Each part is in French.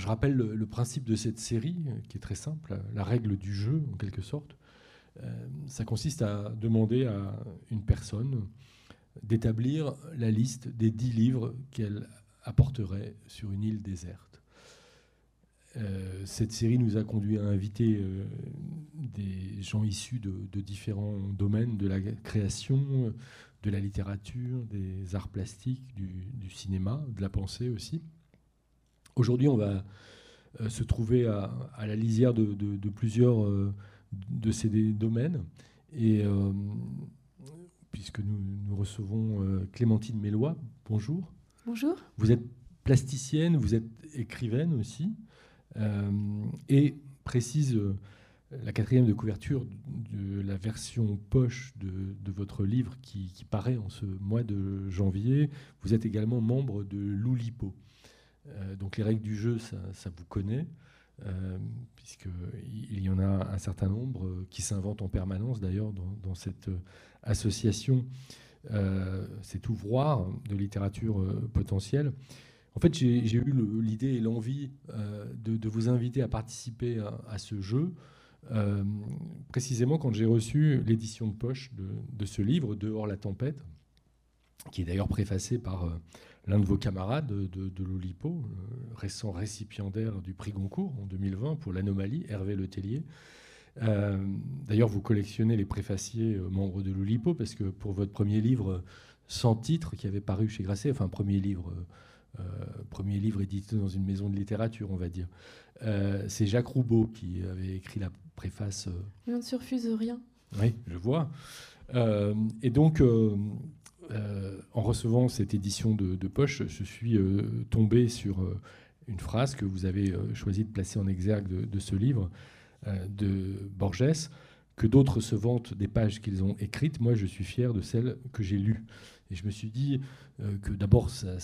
je rappelle le, principe de cette série, qui est très simple, la règle du jeu, en quelque sorte. ça consiste à demander à une personne d'établir la liste des dix livres qu'elle apporterait sur une île déserte. Euh, cette série nous a conduit à inviter euh, des gens issus de, différents domaines de la création, de la littérature, des arts plastiques, du, cinéma, de la pensée aussi. Aujourd'hui, on va euh, se trouver à, la lisière de, de plusieurs de ces domaines. Et puisque nous, nous recevons euh, Clémentine Mélois. Bonjour. Bonjour. Vous êtes plasticienne, vous êtes écrivaine aussi, euh, et précise euh, la quatrième de couverture de la version poche de, votre livre qui, paraît en ce mois de janvier. Vous êtes également membre de l'Oulipo. Donc les règles du jeu, ça, vous connaît. puisqu'il y en a un certain nombre qui s'inventent en permanence d'ailleurs dans, cette association, euh, cet ouvroir de littérature euh, potentielle. En fait, j'ai eu l'idée et l'envie euh, de, vous inviter à participer à, ce jeu, précisément quand j'ai reçu l'édition de poche de, ce livre, Dehors la tempête, qui est d'ailleurs préfacé par l'un de vos camarades de, de l'Olipo, récent récipiendaire du prix Goncourt en 2020 pour l'anomalie, Hervé Letellier. Euh, d'ailleurs, vous collectionnez les préfaciers euh, membres de l'Oulipo, parce que pour votre premier livre sans titre qui avait paru chez Grasset, enfin premier livre, euh, premier livre édité dans une maison de littérature, on va dire, c'est Jacques Roubaud qui avait écrit la préface. On ne surfuse rien. Oui, je vois. et donc, en recevant cette édition de, poche, je suis tombé sur une phrase que vous avez choisi de placer en exergue de ce livre. Euh, de Borges, que d'autres se vantent des pages qu'ils ont écrites. Moi, je suis fier de celles que j'ai lues. Et je me suis dit euh, que d'abord, ça,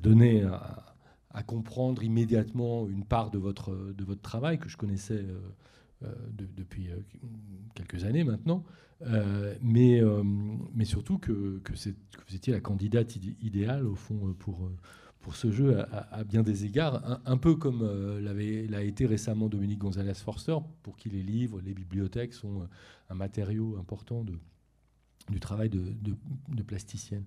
donnait à, comprendre immédiatement une part de votre, travail que je connaissais euh, depuis quelques années maintenant, mais, mais surtout que, que, que, vous étiez la candidate idéale, au fond, pour pour ce jeu à, bien des égards, un, peu comme euh, l'a été récemment Dominique Gonzalez Forster, pour qui les livres, les bibliothèques sont euh, un matériau important de, du travail de, de, plasticienne.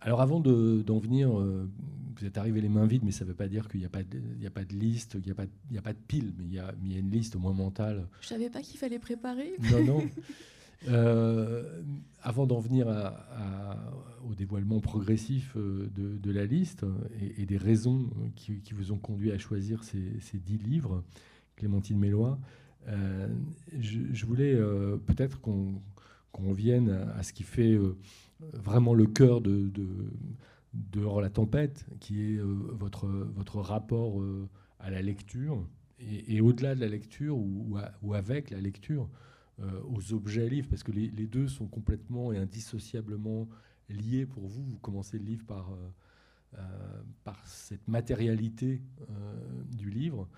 Alors avant d'en venir, euh, vous êtes arrivé les mains vides, mais ça ne veut pas dire qu'il n'y a, pas de, a pas de liste, il n'y a, pas, a pas de pile, mais il y a, il y a une liste au moins mentale. Je ne savais pas qu'il fallait préparer. Non, non. Euh, avant d'en venir au dévoilement progressif euh, de, la liste et, des raisons qui, vous ont conduit à choisir ces, dix livres, Clémentine Mélois, euh, je, voulais peut-être qu'on vienne à, ce qui fait vraiment le cœur de, de, la tempête, qui est votre rapport à la lecture, et, au-delà de la lecture ou avec la lecture. Euh, aux objets livres, parce que les, deux sont complètement et indissociablement liés pour vous. Vous commencez le livre par, euh, euh, par cette matérialité du livre.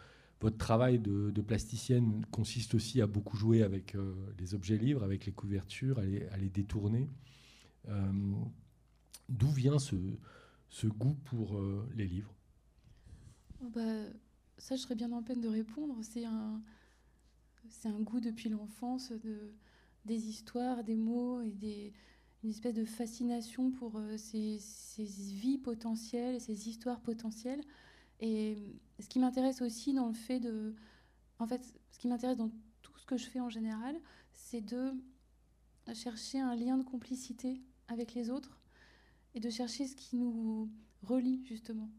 Votre travail de, plasticienne consiste aussi à beaucoup jouer avec les objets livres, avec les couvertures, à les, détourner. D'où vient ce, ce, goût pour les livres? Bah, Ça, je serais bien en peine de répondre. C'est un, c'est un goût depuis l'enfance de, des histoires, des mots et des, une espèce de fascination pour euh, ces, vies potentielles, ces histoires potentielles. Et ce qui m'intéresse aussi dans le fait de. En fait, ce qui m'intéresse dans tout ce que je fais en général, c'est de chercher un lien de complicité avec les autres et de chercher ce qui nous relie, justement.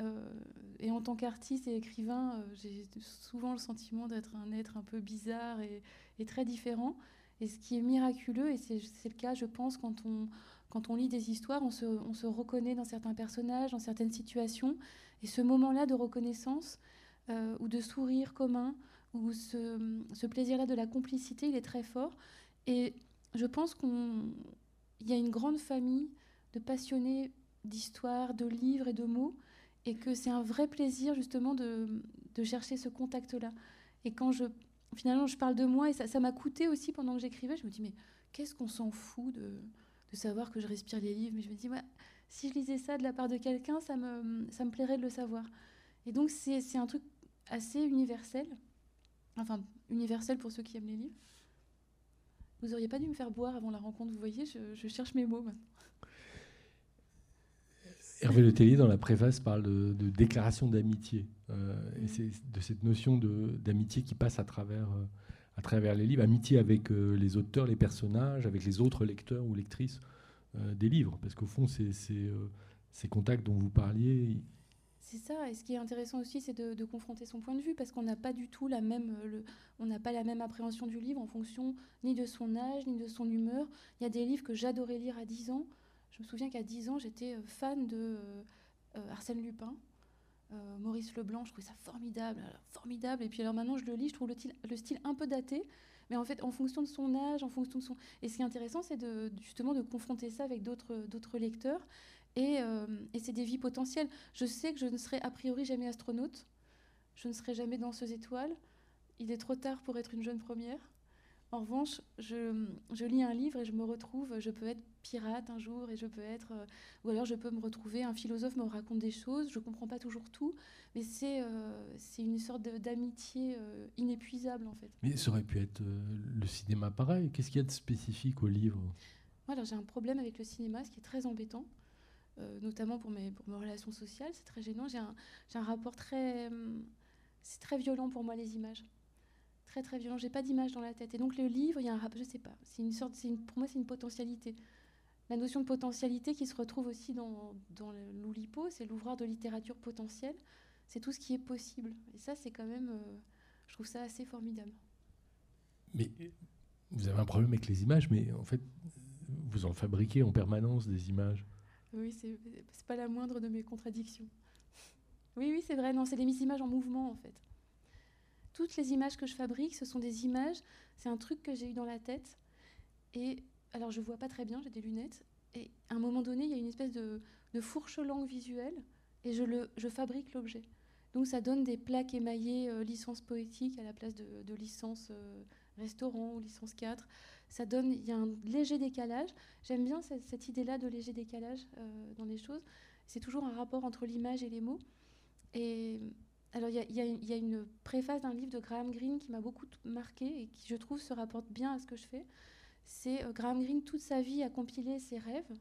Euh, et en tant qu'artiste et écrivain, euh, j'ai souvent le sentiment d'être un être un peu bizarre et, très différent. Et ce qui est miraculeux, et c'est le cas, je pense, quand on, lit des histoires, on se, on se, reconnaît dans certains personnages, dans certaines situations. Et ce moment-là de reconnaissance euh, ou de sourire commun, ou ce, ce plaisir-là de la complicité, il est très fort. Et je pense qu'il y a une grande famille de passionnés d'histoire, de livres et de mots et que c'est un vrai plaisir justement de, chercher ce contact-là. Et quand je, finalement, je parle de moi, et ça m'a coûté aussi pendant que j'écrivais, je me dis, mais qu'est-ce qu'on s'en fout de, de, savoir que je respire les livres? Mais je me dis, si je lisais ça de la part de quelqu'un, ça me, ça me plairait de le savoir. Et donc c'est un truc assez universel, enfin universel pour ceux qui aiment les livres. Vous auriez pas dû me faire boire avant la rencontre, vous voyez, je, cherche mes mots maintenant. Hervé Le Tellier, dans la préface, parle de, déclaration d'amitié. Euh, et c'est de cette notion d'amitié qui passe à travers, euh, à travers les livres. Amitié avec euh, les auteurs, les personnages, avec les autres lecteurs ou lectrices des livres. Parce qu'au fond, c'est ces contacts dont vous parliez, c'est ça. Et ce qui est intéressant aussi, c'est de, confronter son point de vue, parce qu'on n'a pas du tout la même, on pas la même appréhension du livre en fonction ni de son âge, ni de son humeur. Il y a des livres que j'adorais lire à 10 ans. Je me souviens qu'à 10 ans, j'étais euh, fan de euh, Arsène Lupin. Maurice Leblanc, je trouvais ça formidable, formidable. Et puis alors maintenant, je le lis, je trouve le, style un peu daté, mais en fait, en fonction de son âge, en fonction de son. Et ce qui est intéressant, c'est justement de confronter ça avec d'autres lecteurs euh, et, c'est des vies potentielles. Je sais que je ne serai a priori jamais astronaute, je ne serai jamais danseuse étoile. Il est trop tard pour être une jeune première. En revanche, je, lis un livre et je me retrouve, je peux être pirate un jour et je peux être, euh, ou alors je peux me retrouver, un philosophe me raconte des choses, je ne comprends pas toujours tout, mais c'est euh, une sorte d'amitié inépuisable en fait. Mais ça aurait pu être le cinéma pareil. Qu'est-ce qu'il y a de spécifique au livre? Alors j'ai un problème avec le cinéma, ce qui est très embêtant. Euh, notamment pour mes, pour mes relations sociales. C'est très gênant. J'ai un, un, rapport très. Hum, c'est très violent pour moi, les images. Très, très violent. J'ai pas d'image dans la tête. Et donc, le livre, il y a un rapport. Je sais pas. C'est une sorte. Une, pour moi, c'est une potentialité. La notion de potentialité qui se retrouve aussi dans, dans l'Oulipo, c'est l'ouvrage de littérature potentielle. C'est tout ce qui est possible. Et ça, c'est quand même. Euh, je trouve ça assez formidable. Mais vous avez un problème avec les images, mais en fait, vous en fabriquez en permanence des images. Oui, c'est pas la moindre de mes contradictions. Oui, oui, c'est vrai. Non, c'est des images en mouvement, en fait. Toutes les images que je fabrique, ce sont des images. C'est un truc que j'ai eu dans la tête. Et alors, je vois pas très bien, j'ai des lunettes. Et à un moment donné, il y a une espèce de, fourche langue visuelle. Et je, fabrique l'objet. Donc, ça donne des plaques émaillées euh, licence poétique à la place de, de licence euh, restaurant ou licence 4 ça donne, il y a un léger décalage. J'aime bien cette, idée-là de léger décalage euh, dans les choses. C'est toujours un rapport entre l'image et les mots. Et alors, il y, a, une préface d'un livre de Graham Greene qui m'a beaucoup marqué et qui, je trouve, se rapporte bien à ce que je fais. C'est euh, Graham Greene, toute sa vie, a compilé ses rêves.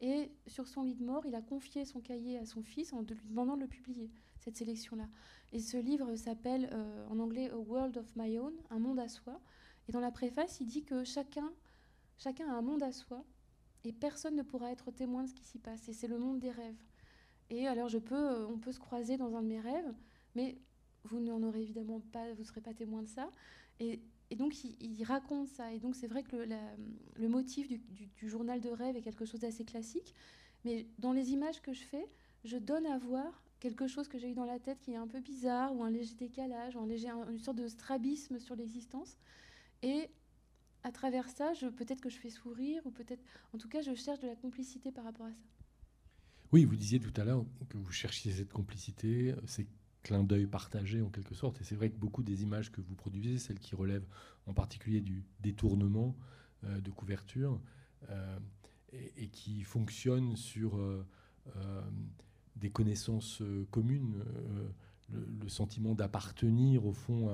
Et sur son lit de mort, il a confié son cahier à son fils en lui demandant de le publier, cette sélection-là. Et ce livre s'appelle euh, en anglais A World of My Own, Un monde à soi. Et dans la préface, il dit que chacun, chacun a un monde à soi et personne ne pourra être témoin de ce qui s'y passe. Et c'est le monde des rêves. Et alors, je peux, euh, on peut se croiser dans un de mes rêves, mais vous n'en aurez évidemment pas, vous ne serez pas témoin de ça. Et, donc, il, raconte ça. Et donc, c'est vrai que le, motif du, journal de rêve est quelque chose d'assez classique. Mais dans les images que je fais, je donne à voir quelque chose que j'ai eu dans la tête qui est un peu bizarre, ou un léger décalage, ou une sorte de strabisme sur l'existence. Et à travers ça, peut-être que je fais sourire, ou peut-être, en tout cas, je cherche de la complicité par rapport à ça. Oui, vous disiez tout à l'heure que vous cherchiez cette complicité, ces clins d'œil partagés en quelque sorte. Et c'est vrai que beaucoup des images que vous produisez, celles qui relèvent en particulier du détournement euh, de couverture, euh, et, qui fonctionnent sur euh, des connaissances communes le, sentiment d'appartenir au fond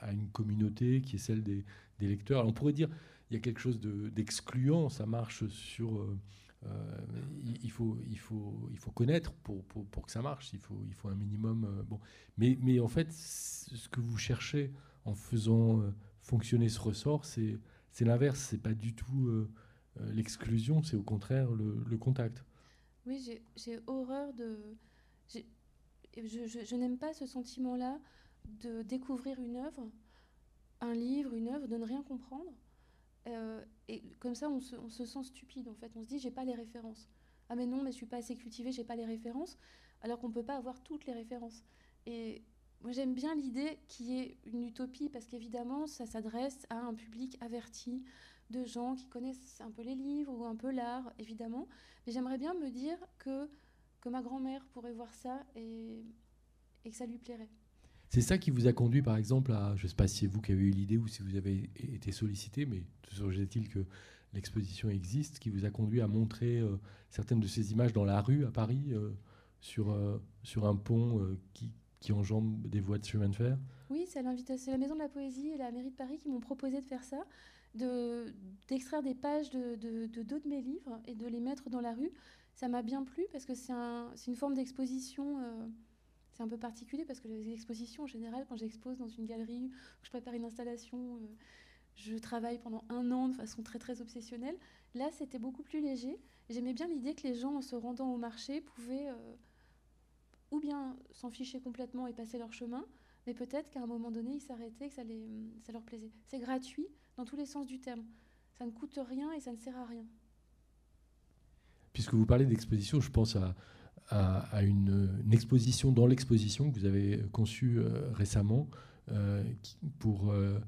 à, une communauté qui est celle des, lecteurs. on pourrait dire il y a quelque chose d'excluant, ça marche sur... Euh, euh, il, faut, il, faut, il faut connaître pour, pour, que ça marche, il faut, il faut un minimum... Euh, bon. mais, mais en fait, ce que vous cherchez en faisant fonctionner ce ressort, c'est l'inverse, c'est pas du tout l'exclusion, c'est au contraire le contact. Oui, j'ai horreur de je, n'aime pas ce sentiment-là de découvrir une œuvre, un livre, une œuvre, de ne rien comprendre. Euh, et comme ça, on se, sent stupide, en fait. On se dit, j'ai pas les références. Ah, mais non, mais je suis pas assez cultivée, j'ai pas les références. Alors qu'on peut pas avoir toutes les références. Et moi, j'aime bien l'idée qui est une utopie, parce qu'évidemment, ça s'adresse à un public averti, de gens qui connaissent un peu les livres ou un peu l'art, évidemment. Mais j'aimerais bien me dire que que ma grand-mère pourrait voir ça et, et que ça lui plairait. C'est ça qui vous a conduit, par exemple, à, je ne sais pas si c'est vous qui avez eu l'idée ou si vous avez été sollicité, mais toujours est-il que l'exposition existe, qui vous a conduit à montrer euh, certaines de ces images dans la rue à Paris, euh, sur, euh, sur un pont qui, qui enjambe des voies de chemin de fer? Oui, c'est la Maison de la Poésie et la mairie de Paris qui m'ont proposé de faire ça, d'extraire des pages de, de, deux de mes livres et de les mettre dans la rue. Ça m'a bien plu parce que c'est un, une forme d'exposition. C'est un peu particulier parce que les expositions, en général, quand j'expose dans une galerie, je prépare une installation, euh, je travaille pendant un an de façon très très obsessionnelle. Là, c'était beaucoup plus léger. J'aimais bien l'idée que les gens, en se rendant au marché, pouvaient euh, ou bien s'en ficher complètement et passer leur chemin, mais peut-être qu'à un moment donné, ils s'arrêtaient, que ça, les, ça leur plaisait. C'est gratuit dans tous les sens du terme. Ça ne coûte rien et ça ne sert à rien. Puisque vous parlez d'exposition, je pense à, à, une, exposition dans l'exposition que vous avez conçue euh, récemment euh, pour euh,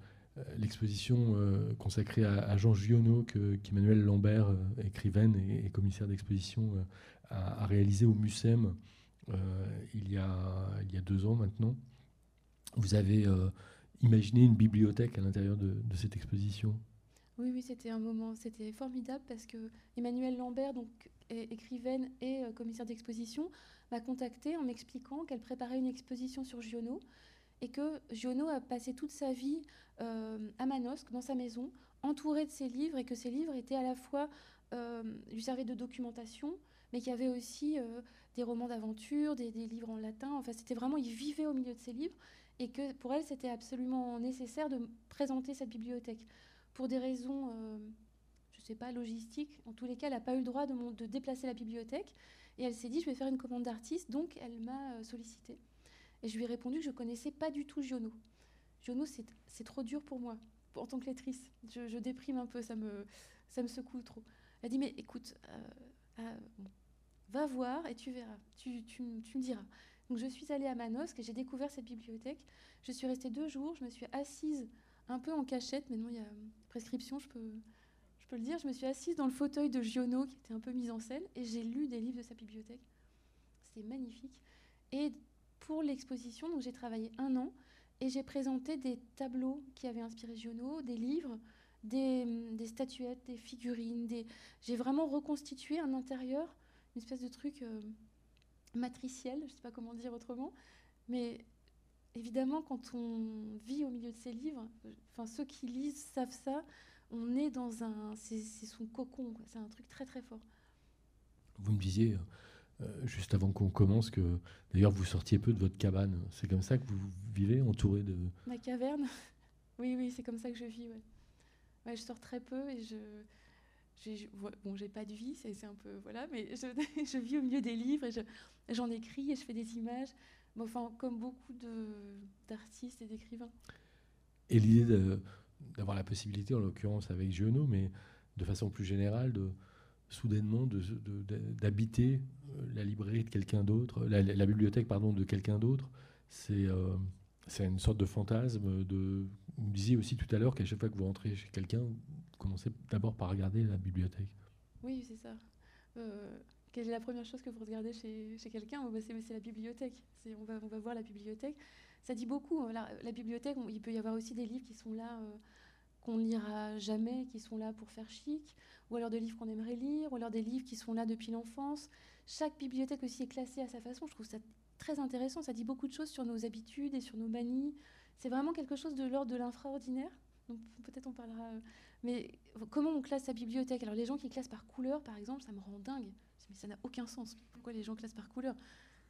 l'exposition consacrée à, Jean Giono qu'Emmanuel Lambert, écrivaine et, commissaire d'exposition, a, réalisé au MUSEM il, y a, il y a deux ans maintenant. Vous avez imaginé une bibliothèque à l'intérieur de cette exposition? Oui, oui, c'était un moment, c'était formidable parce que Emmanuel Lambert, écrivaine et euh, commissaire d'exposition, m'a contactée en m'expliquant qu'elle préparait une exposition sur Giono et que Giono a passé toute sa vie euh, à Manosque, dans sa maison, entouré de ses livres et que ses livres étaient à la fois euh, lui servaient de documentation, mais qu'il y avait aussi des romans d'aventure, des, des, livres en latin. Enfin, c'était vraiment, il vivait au milieu de ses livres et que pour elle, c'était absolument nécessaire de présenter cette bibliothèque pour des raisons, euh, je ne sais pas, logistiques. En tous les cas, elle n'a pas eu le droit de, déplacer la bibliothèque. Et elle s'est dit, je vais faire une commande d'artiste. Donc, elle m'a euh, sollicité. Et je lui ai répondu que je ne connaissais pas du tout Giono. Giono, c'est trop dur pour moi, en tant que lettrice. Je, déprime un peu, ça me, ça me secoue trop. Elle a dit, mais écoute, euh, va voir et tu verras, tu, tu, tu, me diras. Donc je suis allée à Manosque et j'ai découvert cette bibliothèque. Je suis restée deux jours, je me suis assise un peu en cachette, mais non, il y a prescription, je peux, je peux le dire. Je me suis assise dans le fauteuil de Giono, qui était un peu mise en scène, et j'ai lu des livres de sa bibliothèque. C'était magnifique. Et pour l'exposition, donc j'ai travaillé un an, et j'ai présenté des tableaux qui avaient inspiré Giono, des livres, des, statuettes, des figurines. J'ai vraiment reconstitué un intérieur, une espèce de truc euh, matriciel, je ne sais pas comment dire autrement, mais évidemment, quand on vit au milieu de ces livres, enfin ceux qui lisent savent ça, on est dans un, c'est son cocon, c'est un truc très très fort. Vous me disiez euh, juste avant qu'on commence que d'ailleurs vous sortiez peu de votre cabane. C'est comme ça que vous vivez entouré de. Ma caverne? oui, oui, c'est comme ça que je vis. Ouais. je sors très peu et je. Bon, j'ai pas de vie, c'est un peu voilà, mais je, je, vis au milieu des livres et j'en écris et je fais des images enfin, comme beaucoup d'artistes et d'écrivains. Et l'idée d'avoir la possibilité, en l'occurrence avec Giono, mais de façon plus générale, de soudainement d'habiter euh, la librairie de quelqu'un d'autre, la, bibliothèque pardon de quelqu'un d'autre, c'est euh, c'est une sorte de fantasme. De, vous me disiez aussi tout à l'heure qu'à chaque fois que vous rentrez chez quelqu'un, vous commencez d'abord par regarder la bibliothèque. Oui, c'est ça. Euh, quelle est la première chose que vous regardez chez, quelqu'un bah, C'est la bibliothèque. On va, on va voir la bibliothèque. Ça dit beaucoup. Hein. La, bibliothèque, il peut y avoir aussi des livres qui sont là, euh, qu'on ne lira jamais, qui sont là pour faire chic, ou alors des livres qu'on aimerait lire, ou alors des livres qui sont là depuis l'enfance. Chaque bibliothèque aussi est classée à sa façon. Je trouve ça très intéressant. Ça dit beaucoup de choses sur nos habitudes et sur nos manies. C'est vraiment quelque chose de l'ordre de l'infraordinaire. Donc peut-être on parlera. Mais comment on classe sa bibliothèque? Alors les gens qui classent par couleur, par exemple, ça me rend dingue mais ça n'a aucun sens. Pourquoi les gens classent par couleur?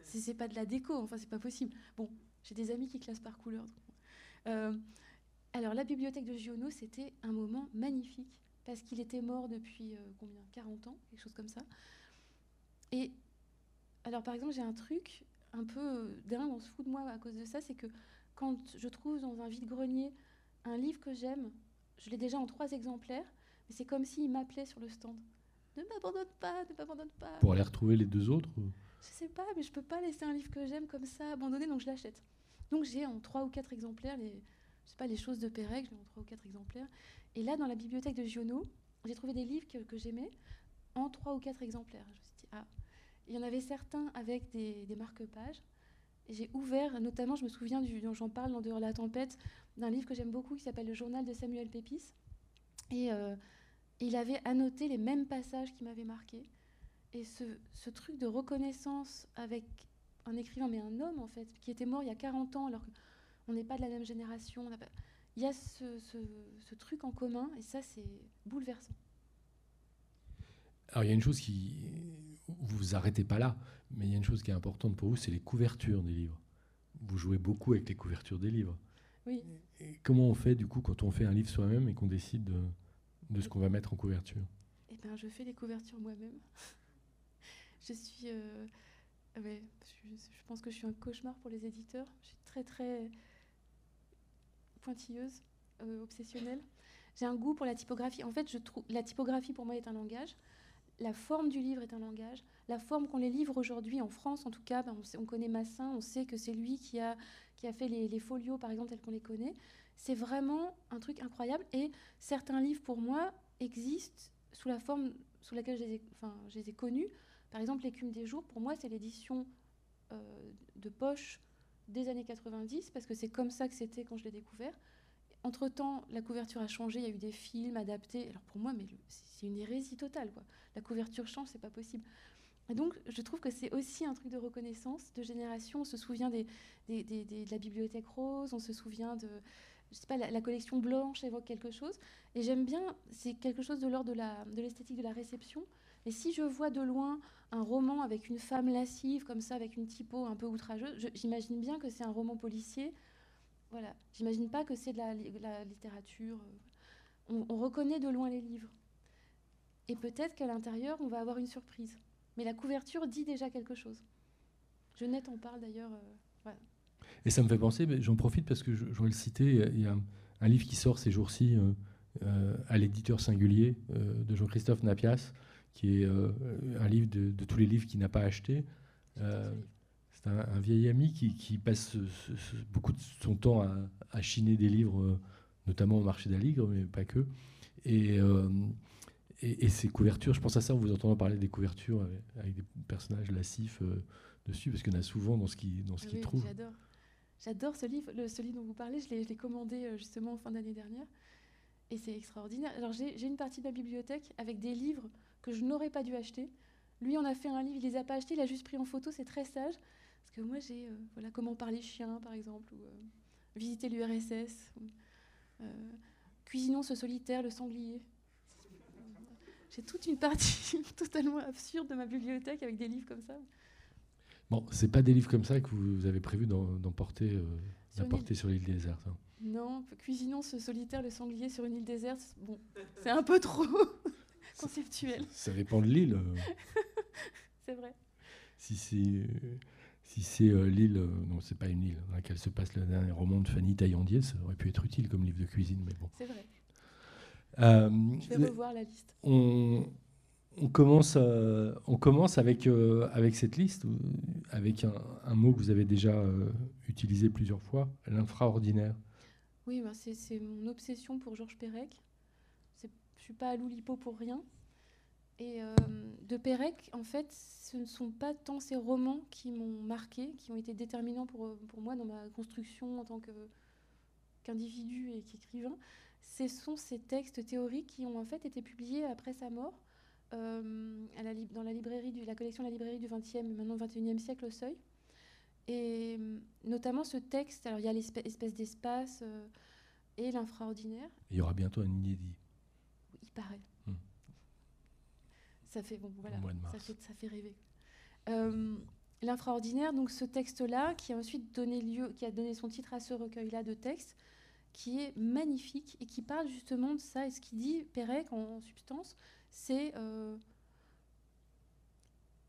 C'est pas de la déco, enfin c'est pas possible. Bon, j'ai des amis qui classent par couleur. Euh, alors la bibliothèque de Giono, c'était un moment magnifique parce qu'il était mort depuis euh, combien? 40 ans, quelque chose comme ça. Et alors par exemple, j'ai un truc un peu euh, dingue, on se fout de moi à cause de ça, c'est que quand je trouve dans un vide-grenier un livre que j'aime, je l'ai déjà en trois exemplaires, mais c'est comme s'il m'appelait sur le stand. Ne m'abandonne pas, ne m'abandonne pas. Pour aller retrouver les deux autres Je sais pas, mais je peux pas laisser un livre que j'aime comme ça abandonné, donc je l'achète. Donc j'ai en trois ou quatre exemplaires les, je sais pas, les choses de Pérec, j'ai en trois ou quatre exemplaires. Et là, dans la bibliothèque de Giono, j'ai trouvé des livres que, j'aimais en trois ou quatre exemplaires. Je me suis dit, ah, il y en avait certains avec des, marque-pages. Et j'ai ouvert, notamment, je me souviens, du, j'en parle dans Dehors la tempête, d'un livre que j'aime beaucoup qui s'appelle Le journal de Samuel Pépis. Et euh, il avait annoté les mêmes passages qui m'avaient marqué. Et ce, truc de reconnaissance avec un écrivain, mais un homme en fait, qui était mort il y a 40 ans alors qu'on n'est pas de la même génération. Il y a ce, truc en commun et ça c'est bouleversant. Alors il y a une chose qui... Vous vous arrêtez pas là, mais il y a une chose qui est importante pour vous, c'est les couvertures des livres. Vous jouez beaucoup avec les couvertures des livres. Oui. comment on fait du coup quand on fait un livre soi-même et qu'on décide de, de ce qu'on va mettre en couverture? Eh bien, je fais les couvertures moi-même. je suis. Euh, ouais, je, pense que je suis un cauchemar pour les éditeurs. Je suis très, très pointilleuse, euh, obsessionnelle. J'ai un goût pour la typographie. En fait, je trouve la typographie pour moi est un langage. La forme du livre est un langage. La forme qu'on les livre aujourd'hui en France, en tout cas, ben, on, connaît Massin, on sait que c'est lui qui a, qui a fait les, folios, par exemple, tels qu'on les connaît. C'est vraiment un truc incroyable. Et certains livres, pour moi, existent sous la forme sous laquelle je les ai, enfin, je les connus. Par exemple, L'écume des jours, pour moi, c'est l'édition euh, de poche des années 90, parce que c'est comme ça que c'était quand je l'ai découvert. Entre-temps, la couverture a changé, il y a eu des films adaptés. Alors pour moi, mais c'est une hérésie totale. Quoi. La couverture change, c'est pas possible. Et donc, je trouve que c'est aussi un truc de reconnaissance, de génération. On se souvient de la bibliothèque rose, on se souvient de, je sais pas, la, collection blanche évoque quelque chose. Et j'aime bien, c'est quelque chose de l'ordre de l'esthétique de, la réception. Et si je vois de loin un roman avec une femme lascive, comme ça, avec une typo un peu outrageuse, j'imagine bien que c'est un roman policier. Voilà, j'imagine pas que c'est de la, littérature. On, reconnaît de loin les livres. Et peut-être qu'à l'intérieur, on va avoir une surprise. Mais la couverture dit déjà quelque chose. Jeannette en parle d'ailleurs. Euh, voilà. Et ça me fait penser, j'en profite parce que je, voudrais le citer, il y a un, livre qui sort ces jours-ci euh, euh, à l'éditeur singulier de Jean-Christophe Napias, qui est un livre de, tous les livres qu'il n'a pas acheté. c'est un, vieil ami qui, passe beaucoup de son temps à, chiner des livres, notamment au marché d'Aligre, mais pas que. Et, et, ces couvertures, je pense à ça en vous entendant parler des couvertures avec, des personnages lascifs dessus, parce qu'il y en a souvent dans ce qu'il dans ce ah trouve. J'adore. J'adore ce livre, le, ce livre dont vous parlez, je l'ai commandé euh, justement en fin d'année dernière. Et c'est extraordinaire. Alors j'ai une partie de ma bibliothèque avec des livres que je n'aurais pas dû acheter. Lui, on a fait un livre, il les a pas achetés, il a juste pris en photo, c'est très sage. Parce que moi, j'ai euh, voilà, comment parler chien, par exemple, ou euh, visiter l'URSS, cuisinons ce solitaire, le sanglier. J'ai toute une partie totalement absurde de ma bibliothèque avec des livres comme ça. Bon, c'est pas des livres comme ça que vous avez prévu d'emporter euh, sur l'île déserte. Hein. Non, cuisinons ce solitaire, le sanglier sur une île déserte. Bon, c'est un peu trop conceptuel. Ça, dépend de l'île. c'est vrai. Si c'est si c'est euh, l'île, euh, non, c'est pas une île dans laquelle se passe le dernier roman de Fanny Taillandier, ça aurait pu être utile comme livre de cuisine, mais bon. C'est vrai. Je vais revoir la liste. On, on commence, euh, on commence avec, euh, avec cette liste, avec un, mot que vous avez déjà euh, utilisé plusieurs fois, l'infraordinaire. Oui, bah, c'est mon obsession pour Georges Perec. Je ne suis pas à l'Oulipo pour rien. Et de Perec, en fait, ce ne sont pas tant ces romans qui m'ont marqué, qui ont été déterminants pour, pour moi dans ma construction en tant qu'individu et qu'écrivain. Ce sont ces textes théoriques qui ont en fait été publiés après sa mort euh, à la, dans la, librairie du, la collection de la librairie du 20e, maintenant 21e siècle au seuil. Et euh, notamment ce texte, alors il y a l'espèce d'espace euh, et l'infraordinaire. Il y aura bientôt un inédit. Il paraît. Hmm. Ça fait bon, voilà, ça fait, ça fait rêver. L'infraordinaire, donc ce texte-là, qui a ensuite donné lieu, qui a donné son titre à ce recueil-là de textes, qui est magnifique et qui parle justement de ça. Et ce qu'il dit, Pérec, en substance, c'est euh,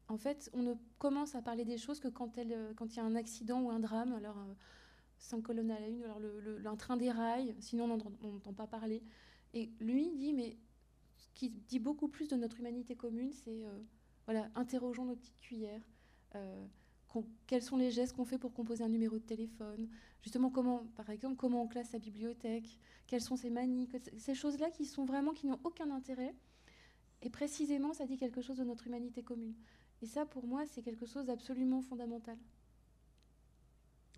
en fait, on ne commence à parler des choses que quand, quand il y a un accident ou un drame. Alors, euh, cinq colonnes à la une, alors le, un train déraille, sinon on n'entend pas parler. Et lui dit, mais ce qui dit beaucoup plus de notre humanité commune, c'est euh, voilà, interrogeons nos petites cuillères. Quels sont les gestes qu'on fait pour composer un numéro de téléphone Justement, comment, par exemple, comment on classe sa bibliothèque Quelles sont ces manies Ces choses-là qui sont vraiment qui n'ont aucun intérêt et précisément, ça dit quelque chose de notre humanité commune. Et ça, pour moi, c'est quelque chose d'absolument fondamental.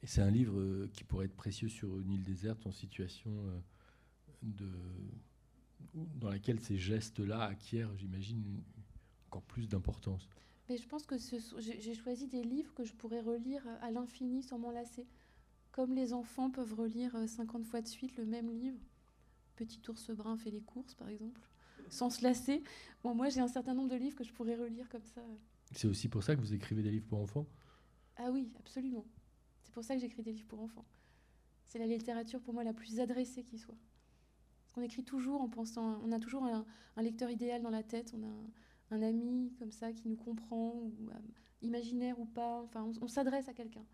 Et c'est un livre euh, qui pourrait être précieux sur une île déserte en situation euh, de, dans laquelle ces gestes-là acquièrent, j'imagine, encore plus d'importance. Mais je pense que j'ai choisi des livres que je pourrais relire à l'infini sans m'en lasser. Comme les enfants peuvent relire 50 fois de suite le même livre. Petit ours brun fait les courses, par exemple, sans se lasser. Bon, moi, j'ai un certain nombre de livres que je pourrais relire comme ça. C'est aussi pour ça que vous écrivez des livres pour enfants? Ah oui, absolument. C'est pour ça que j'écris des livres pour enfants. C'est la littérature pour moi la plus adressée qui soit. Parce qu'on écrit toujours en pensant, on a toujours un, lecteur idéal dans la tête, on a un, ami comme ça qui nous comprend, euh, imaginaire ou pas, enfin on, s'adresse à quelqu'un.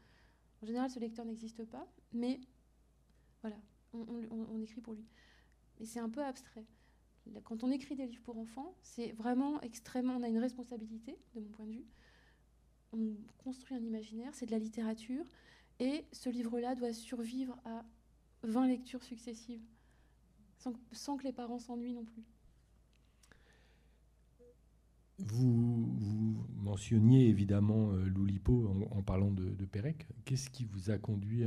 En général, ce lecteur n'existe pas, mais voilà, on écrit pour lui mais c'est un peu abstrait. Quand on écrit des livres pour enfants, c'est vraiment extrêmement. On a une responsabilité, de mon point de vue. On construit un imaginaire, c'est de la littérature, et ce livre-là doit survivre à 20 lectures successives, sans, que les parents s'ennuient non plus. Vous, mentionniez évidemment euh, Loulipo en, parlant de, de Pérec. Qu'est-ce qui vous a conduit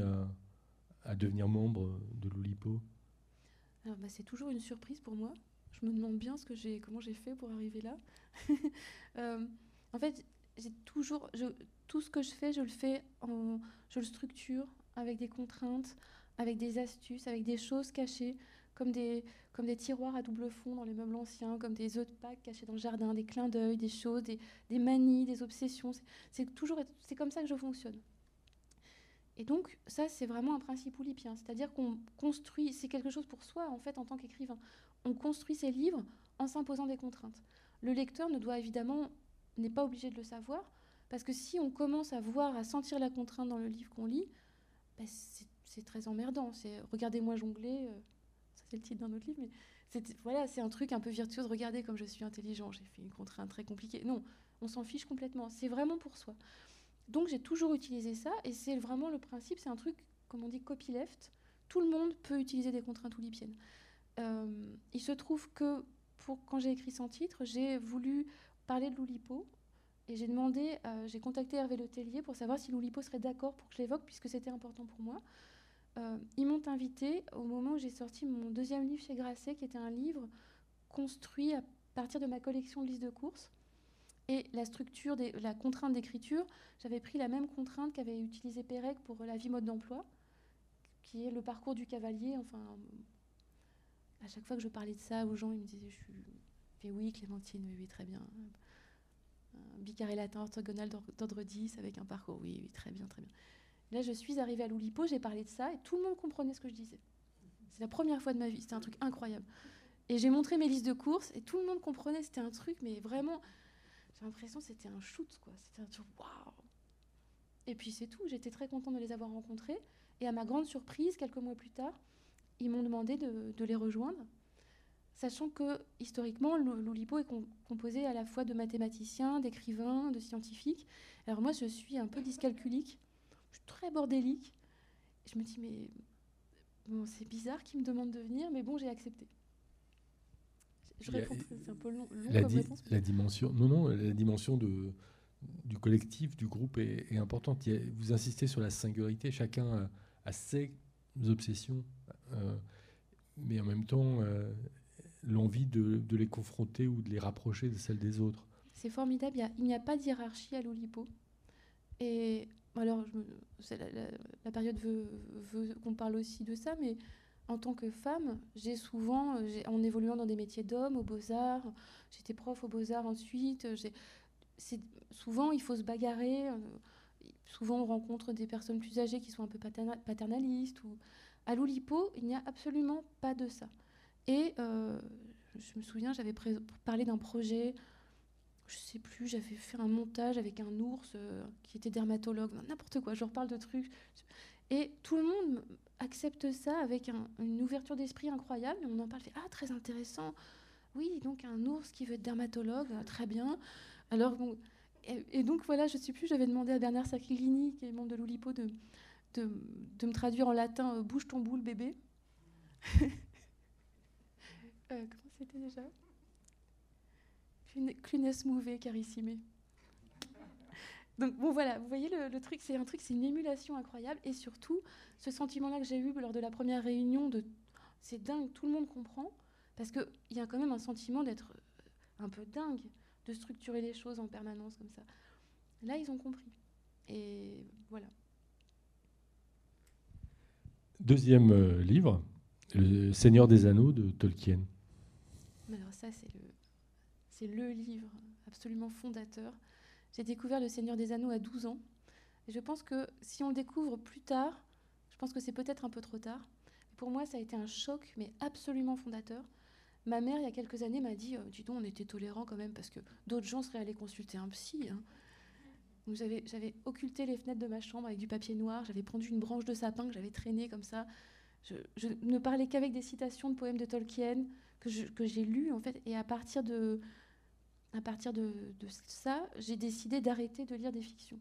à, devenir membre de Loulipo? Bah, c'est toujours une surprise pour moi. Je me demande bien ce que comment j'ai fait pour arriver là. Euh, en fait, toujours, tout ce que je fais, je le fais, je le structure avec des contraintes, avec des astuces, avec des choses cachées, comme des, tiroirs à double fond dans les meubles anciens, comme des œufs de Pâques cachés dans le jardin, des clins d'œil, des choses, des, manies, des obsessions. C'est toujours, c'est comme ça que je fonctionne. Et donc, ça, c'est vraiment un principe oulipien. C'est-à-dire qu'on construit, c'est quelque chose pour soi, en fait, en tant qu'écrivain. On construit ses livres en s'imposant des contraintes. Le lecteur ne doit évidemment, n'est pas obligé de le savoir, parce que si on commence à voir, à sentir la contrainte dans le livre qu'on lit, ben, c'est très emmerdant. Regardez-moi jongler, euh, c'est le titre d'un autre livre, mais c'est voilà, un truc un peu virtuose. Regardez comme je suis intelligent, j'ai fait une contrainte très compliquée. Non, on s'en fiche complètement. C'est vraiment pour soi. Donc j'ai toujours utilisé ça et c'est vraiment le principe, c'est un truc, comme on dit, copyleft. Tout le monde peut utiliser des contraintes oulipiennes. Euh, il se trouve que pour, quand j'ai écrit sans titre, j'ai voulu parler de l'Oulipo et j'ai demandé, euh, j'ai contacté Hervé Letellier pour savoir si l'Oulipo serait d'accord pour que je l'évoque puisque c'était important pour moi. Euh, ils m'ont invité au moment où j'ai sorti mon deuxième livre chez Grasset, qui était un livre construit à partir de ma collection de listes de courses. Et la structure, des, la contrainte d'écriture, j'avais pris la même contrainte qu'avait utilisé Pérec pour la vie mode d'emploi, qui est le parcours du cavalier. Enfin, à chaque fois que je parlais de ça aux gens, ils me disaient je fais oui, Clémentine, oui, oui, très bien. Un bicarré latin orthogonal d'ordre 10 avec un parcours, oui, oui, très bien, très bien. Là, je suis arrivée à l'Oulipo, j'ai parlé de ça et tout le monde comprenait ce que je disais. C'est la première fois de ma vie, c'était un truc incroyable. Et j'ai montré mes listes de courses et tout le monde comprenait, c'était un truc, mais vraiment, j'ai l'impression que c'était un shoot, quoi. C'était un truc waouh. Et puis c'est tout. J'étais très contente de les avoir rencontrés. Et à ma grande surprise, quelques mois plus tard, ils m'ont demandé de, les rejoindre, sachant que historiquement, l'Oulipo est composé à la fois de mathématiciens, d'écrivains, de scientifiques. Alors moi, je suis un peu dyscalculique, je suis très bordélique. Je me dis, mais bon, c'est bizarre qu'ils me demandent de venir, mais bon, j'ai accepté. Je réponds c'est un peu long, la, la dimension, non, non, la dimension de, du collectif, du groupe est, importante. vous insistez sur la singularité, chacun a, ses obsessions, euh, mais en même temps euh, l'envie de, les confronter ou de les rapprocher de celles des autres. C'est formidable, il n'y a, pas de hiérarchie à l'Olipo. Et alors, la, période veut, veut qu'on parle aussi de ça, mais en tant que femme, j'ai souvent, en évoluant dans des métiers d'hommes, aux beaux-arts, j'étais prof aux beaux-arts ensuite, souvent il faut se bagarrer, euh, souvent on rencontre des personnes plus âgées qui sont un peu paternalistes. Ou... À l'Oulipo, il n'y a absolument pas de ça. Et euh, je me souviens, j'avais parlé d'un projet, je sais plus, j'avais fait un montage avec un ours euh, qui était dermatologue, n'importe quoi, je reparle de trucs. Et tout le monde accepte ça avec une ouverture d'esprit incroyable. on en parle, fait Ah, très intéressant. Oui, donc un ours qui veut être dermatologue, euh, très bien. Alors, et, donc voilà, je ne sais plus, j'avais demandé à Bernard Sacchini, qui est membre de l'Oulipo, de, de, me traduire en latin euh, Bouge ton boule, bébé. Comment c'était déjà? Clunes mouvé, carissime. Donc bon voilà, vous voyez le, truc, c'est un truc, c'est une émulation incroyable et surtout ce sentiment-là que j'ai eu lors de la première réunion de c'est dingue, tout le monde comprend parce qu'il y a quand même un sentiment d'être un peu dingue de structurer les choses en permanence comme ça. Là, ils ont compris. Et voilà. Deuxième euh, livre, Le Seigneur des Anneaux de Tolkien. Alors ça, c'est le, c'est le livre absolument fondateur. J'ai découvert Le Seigneur des Anneaux à 12 ans. Et je pense que si on le découvre plus tard, je pense que c'est peut-être un peu trop tard. Pour moi, ça a été un choc, mais absolument fondateur. Ma mère, il y a quelques années, m'a dit, euh, dis donc, on était tolérants quand même, parce que d'autres gens seraient allés consulter un psy. Hein. j'avais occulté les fenêtres de ma chambre avec du papier noir, j'avais pris une branche de sapin que j'avais traînée comme ça. Je, ne parlais qu'avec des citations de poèmes de Tolkien que, j'ai lus, en fait, et à partir de, à partir de, de ça, j'ai décidé d'arrêter de lire des fictions.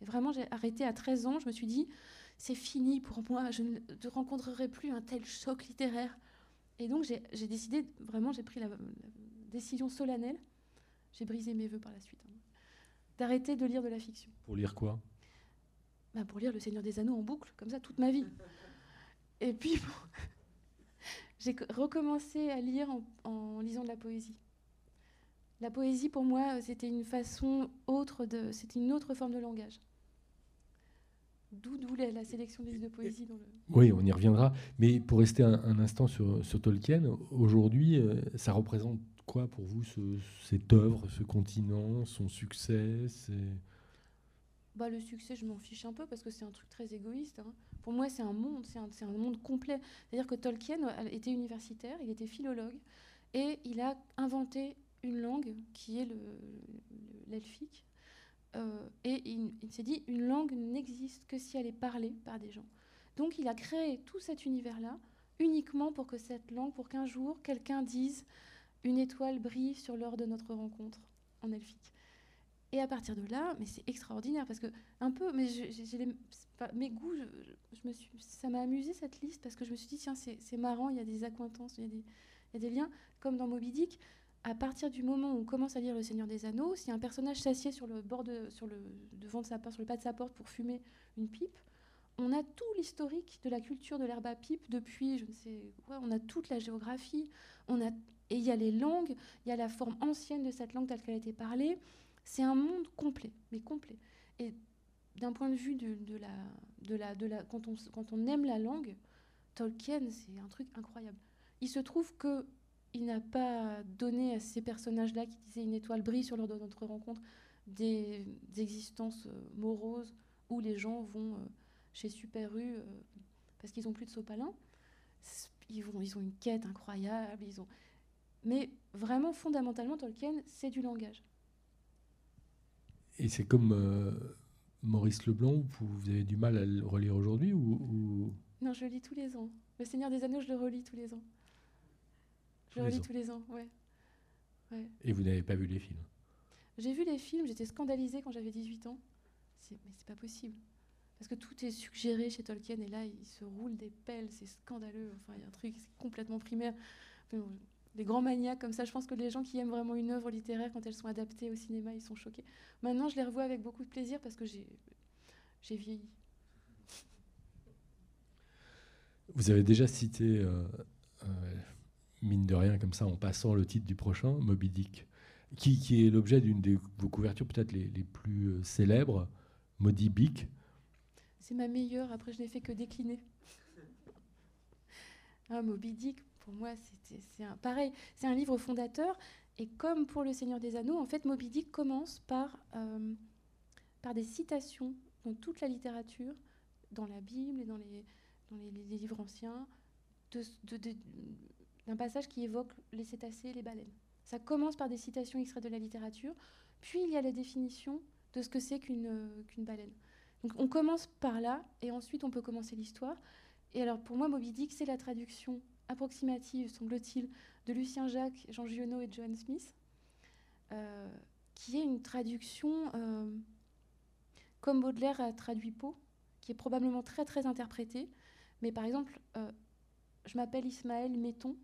Et vraiment, j'ai arrêté à 13 ans, je me suis dit, c'est fini pour moi, je ne rencontrerai plus un tel choc littéraire. Et donc j'ai décidé, vraiment, j'ai pris la, décision solennelle, j'ai brisé mes voeux par la suite, hein, d'arrêter de lire de la fiction. Pour lire quoi? Bah, Pour lire Le Seigneur des Anneaux en boucle, comme ça, toute ma vie. Et puis, j'ai recommencé à lire en, lisant de la poésie. La poésie, pour moi, c'était une façon autre de, c'était une autre forme de langage. D'où la, sélection des livres de poésie dans le... Oui, on y reviendra. Mais pour rester un, instant sur, Tolkien, aujourd'hui, euh, ça représente quoi pour vous, cette œuvre, ce continent, son succès bah, Le succès, je m'en fiche un peu parce que c'est un truc très égoïste. Hein. Pour moi, c'est un monde, c'est un, un, monde complet. C'est-à-dire que Tolkien était universitaire, il était philologue, et il a inventé une langue qui est l'elfique. Euh, et il, s'est dit, une langue n'existe que si elle est parlée par des gens. Donc il a créé tout cet univers-là uniquement pour que cette langue, pour qu'un jour, quelqu'un dise une étoile brille sur l'heure de notre rencontre en elfique. Et à partir de là, mais c'est extraordinaire parce que un peu, mais j'ai mes goûts, je, me suis, ça m'a amusé cette liste parce que je me suis dit tiens c'est marrant, il y a des accointances, il y a des, il y a des liens comme dans Moby Dick à partir du moment où on commence à lire Le Seigneur des Anneaux, si un personnage s'assied sur le bord de, sur le devant de sa porte, sur le pas de sa porte pour fumer une pipe, on a tout l'historique de la culture de l'herbe à pipe depuis, je ne sais quoi, on a toute la géographie, on a et il y a les langues, il y a la forme ancienne de cette langue telle qu'elle a été parlée. C'est un monde complet, mais complet. Et d'un point de vue de, de, la, de, la, de la, quand on, quand on aime la langue, Tolkien, c'est un truc incroyable. Il se trouve que il n'a pas donné à ces personnages-là qui disaient une étoile brille sur l'heure de notre rencontre des, existences euh, moroses où les gens vont euh, chez Super U euh, parce qu'ils n'ont plus de sopalin. Ils, vont, ils ont une quête incroyable. Ils ont... Mais vraiment, fondamentalement, Tolkien, c'est du langage. Et c'est comme Maurice Leblanc, vous avez du mal à le relire aujourd'hui ou, Non, je le lis tous les ans. Le Seigneur des Anneaux, je le relis tous les ans. Je le relis tous les ans, ouais. Et vous n'avez pas vu les films J'ai vu les films, j'étais scandalisée quand j'avais 18 ans. Mais c'est pas possible. Parce que tout est suggéré chez Tolkien et là, il se roule des pelles, c'est scandaleux. Enfin, il y a un truc complètement primaire. les grands maniaques comme ça, je pense que les gens qui aiment vraiment une œuvre littéraire, quand elles sont adaptées au cinéma, ils sont choqués. Maintenant, je les revois avec beaucoup de plaisir parce que j'ai vieilli. Vous avez déjà cité euh, euh, mine de rien, comme ça, en passant le titre du prochain, Moby Dick, qui, est l'objet d'une de vos couvertures peut-être les, plus euh, célèbres, Moby Dick. C'est ma meilleure, après je n'ai fait que décliner. ah, Moby Dick, pour moi, c'est un, pareil, c'est un livre fondateur, et comme pour Le Seigneur des Anneaux, en fait, Moby Dick commence par, euh, des citations dans toute la littérature, dans la Bible et dans les, livres anciens, d'un passage qui évoque les cétacés et les baleines. Ça commence par des citations extraites de la littérature, puis il y a la définition de ce que c'est qu'une euh, baleine. Donc on commence par là, et ensuite on peut commencer l'histoire. Et alors pour moi, Moby Dick, c'est la traduction approximative, semble-t-il, de Lucien Jacques, Jean Giono et John Smith, euh, qui est une traduction euh, comme Baudelaire a traduit Poe, qui est probablement très très interprétée. Mais par exemple, je m'appelle Ismaël Metton,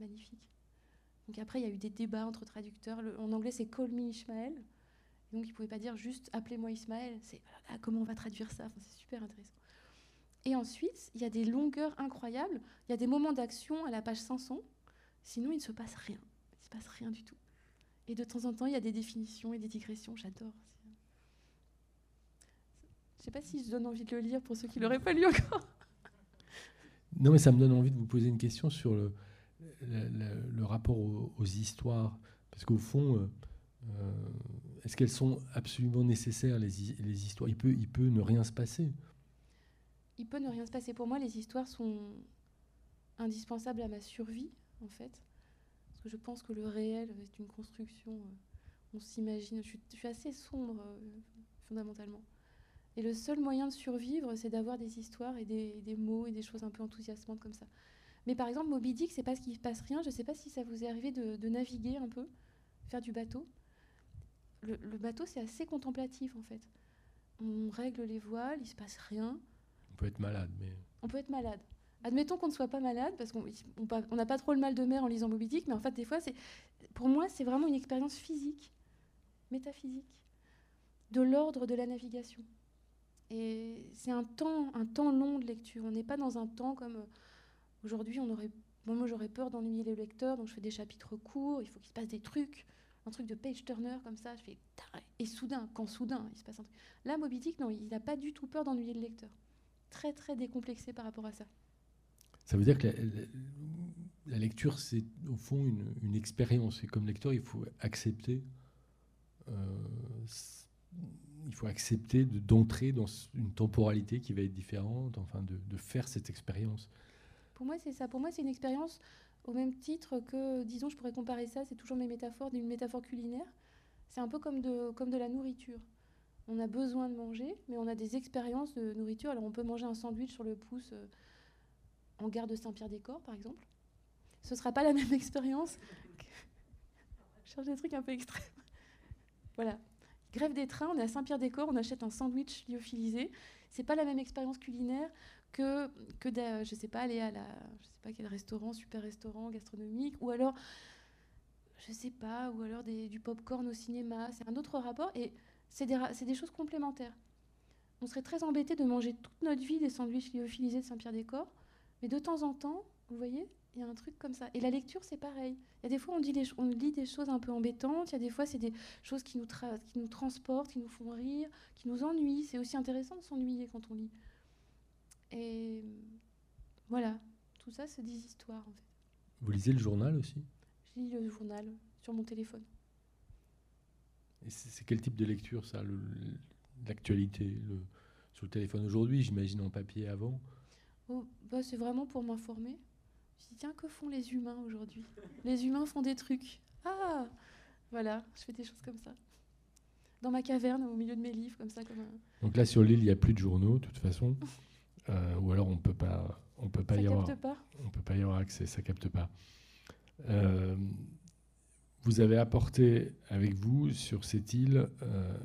magnifique. Donc après, il y a eu des débats entre traducteurs. en anglais, c'est Call me Ishmael. donc, ils ne pouvaient pas dire juste appelez-moi Ismaël. C'est ah, comment on va traduire ça? C'est super intéressant. Et ensuite, il y a des longueurs incroyables. Il y a des moments d'action à la page 500. Sinon, il ne se passe rien. Il ne se passe rien du tout. Et de temps en temps, il y a des définitions et des digressions. J'adore. Je ne sais pas si je donne envie de le lire pour ceux qui ne l'auraient pas lu encore. Non, mais ça me donne envie de vous poser une question sur le, le, rapport aux, histoires. Parce qu'au fond, euh, euh, est-ce qu'elles sont absolument nécessaires, les, histoires? Il peut, il peut ne rien se passer. Il peut ne rien se passer. Pour moi, les histoires sont indispensables à ma survie, en fait. Parce que je pense que le réel est une construction. Euh, on s'imagine. Je, suis assez sombre, fondamentalement. Et le seul moyen de survivre, c'est d'avoir des histoires et des, mots et des choses un peu enthousiasmantes comme ça. Mais par exemple, Moby Dick, c'est parce qu'il ne se passe rien. Je ne sais pas si ça vous est arrivé de, naviguer un peu, faire du bateau. Le, bateau, c'est assez contemplatif en fait. On règle les voiles, il ne se passe rien. On peut être malade, mais. On peut être malade. Admettons qu'on ne soit pas malade, parce qu'on n'a pas trop le mal de mer en lisant Moby Dick, mais en fait, des fois, pour moi, c'est vraiment une expérience physique, métaphysique, de l'ordre de la navigation. Et c'est un temps, un temps long de lecture. On n'est pas dans un temps comme aujourd'hui, on aurait. moi, j'aurais peur d'ennuyer les lecteurs, donc je fais des chapitres courts, il faut qu'il se passe des trucs. Un truc de page turner comme ça, je fais. Et soudain, quand soudain, il se passe un truc. Là, Moby Dick, non, il n'a pas du tout peur d'ennuyer le lecteur. Très, très décomplexé par rapport à ça. Ça veut dire que la, lecture, c'est au fond une, expérience. Et comme lecteur, il faut accepter. Euh, il faut accepter d'entrer dans une temporalité qui va être différente, enfin de, faire cette expérience. Pour moi, c'est ça. Pour moi, c'est une expérience au même titre que, disons, je pourrais comparer ça, c'est toujours mes métaphores, d'une métaphore culinaire. C'est un peu comme de, comme de la nourriture. On a besoin de manger, mais on a des expériences de nourriture. Alors, on peut manger un sandwich sur le pouce euh, en gare de Saint-Pierre-des-Corps, par exemple. Ce ne sera pas la même expérience. je cherche des trucs un peu extrêmes. voilà. Grève des trains, on est à Saint-Pierre-des-Corps, on achète un sandwich lyophilisé. C'est pas la même expérience culinaire que, que sais pas, aller à la, je sais pas quel restaurant, super restaurant gastronomique, ou alors, je sais pas, ou alors du pop-corn au cinéma. C'est un autre rapport et c'est des, des choses complémentaires. On serait très embêté de manger toute notre vie des sandwichs lyophilisés de Saint-Pierre-des-Corps, mais de temps en temps, vous voyez, il y a un truc comme ça. Et la lecture, c'est pareil. Il y a des fois, on, dit on lit des choses un peu embêtantes. Il y a des fois, c'est des choses qui nous, qui nous transportent, qui nous font rire, qui nous ennuient. C'est aussi intéressant de s'ennuyer quand on lit. Et voilà, tout ça, c'est des histoires, en fait. Vous lisez le journal aussi? Je lis le journal sur mon téléphone. Et c'est quel type de lecture, ça L'actualité sur le téléphone? Aujourd'hui, j'imagine en papier avant oh, bah, C'est vraiment pour m'informer. Je dis, tiens, que font les humains aujourd'hui? Les humains font des trucs. Ah Voilà, je fais des choses comme ça. Dans ma caverne, au milieu de mes livres, comme ça. Comme Donc là, sur l'île, il n'y a plus de journaux, de toute façon. Euh, ou alors, on peut pas, on peut pas ça y avoir. Pas. On peut pas y avoir accès, ça capte pas. Euh, vous avez apporté avec vous sur cette île euh,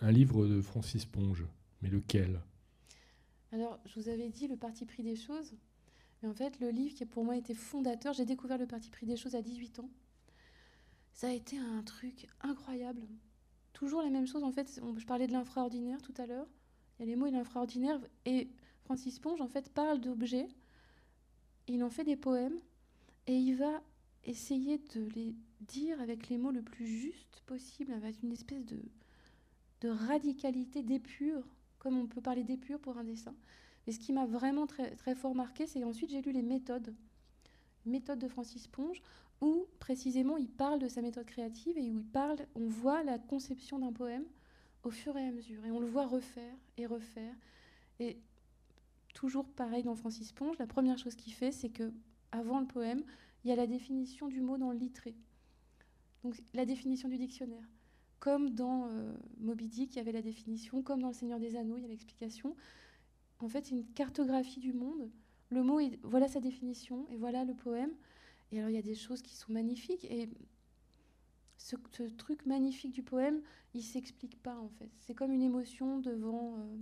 un livre de Francis Ponge, mais lequel? Alors, je vous avais dit le parti pris des choses. Mais en fait, le livre qui pour moi été fondateur, j'ai découvert le parti pris des choses à 18 ans. Ça a été un truc incroyable. Toujours la même chose, en fait, je parlais de l'infraordinaire tout à l'heure. Il y a les mots et l'infraordinaire. Et Francis Ponge, en fait, parle d'objets. Il en fait des poèmes. Et il va essayer de les dire avec les mots le plus juste possible, avec une espèce de radicalité d'épure, comme on peut parler d'épure pour un dessin. Et ce qui m'a vraiment très, très fort marqué, c'est ensuite j'ai lu les méthodes, méthodes de Francis Ponge, où précisément il parle de sa méthode créative et où il parle, on voit la conception d'un poème au fur et à mesure, et on le voit refaire et refaire. Et toujours pareil dans Francis Ponge, la première chose qu'il fait, c'est que avant le poème, il y a la définition du mot dans le littré. Donc la définition du dictionnaire. Comme dans euh, Moby Dick, il y avait la définition, comme dans Le Seigneur des Anneaux, il y a l'explication en fait, une cartographie du monde. Le mot, est, voilà sa définition, et voilà le poème. Et alors, il y a des choses qui sont magnifiques, et ce, truc magnifique du poème, il s'explique pas, en fait. C'est comme une émotion devant, euh,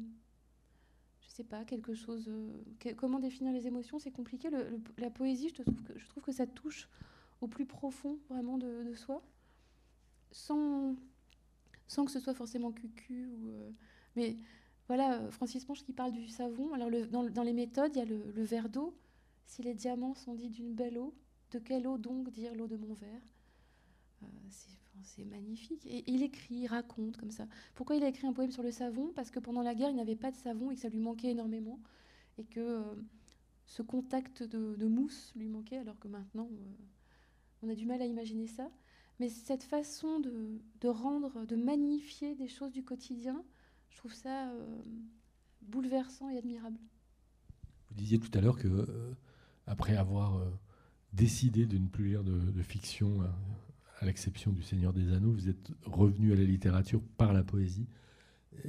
je sais pas, quelque chose. Euh, comment définir les émotions C'est compliqué. la poésie, je trouve, que, je trouve que ça touche au plus profond, vraiment, de, soi, sans, sans que ce soit forcément cucu. Ou, euh, mais voilà, euh, Francis Ponge qui parle du savon. Alors, dans, les méthodes, il y a le, verre d'eau. Si les diamants sont dits d'une belle eau, de quelle eau donc dire l'eau de mon verre euh, c'est magnifique. Et il écrit, il raconte comme ça. Pourquoi il a écrit un poème sur le savon? Parce que pendant la guerre, il n'avait pas de savon et que ça lui manquait énormément. Et que euh, ce contact de, mousse lui manquait, alors que maintenant, on a du mal à imaginer ça. Mais cette façon de, rendre, de magnifier des choses du quotidien, je trouve ça euh, bouleversant et admirable. Vous disiez tout à l'heure que, après avoir décidé de ne plus lire de, fiction à l'exception du Seigneur des Anneaux, vous êtes revenu à la littérature par la poésie.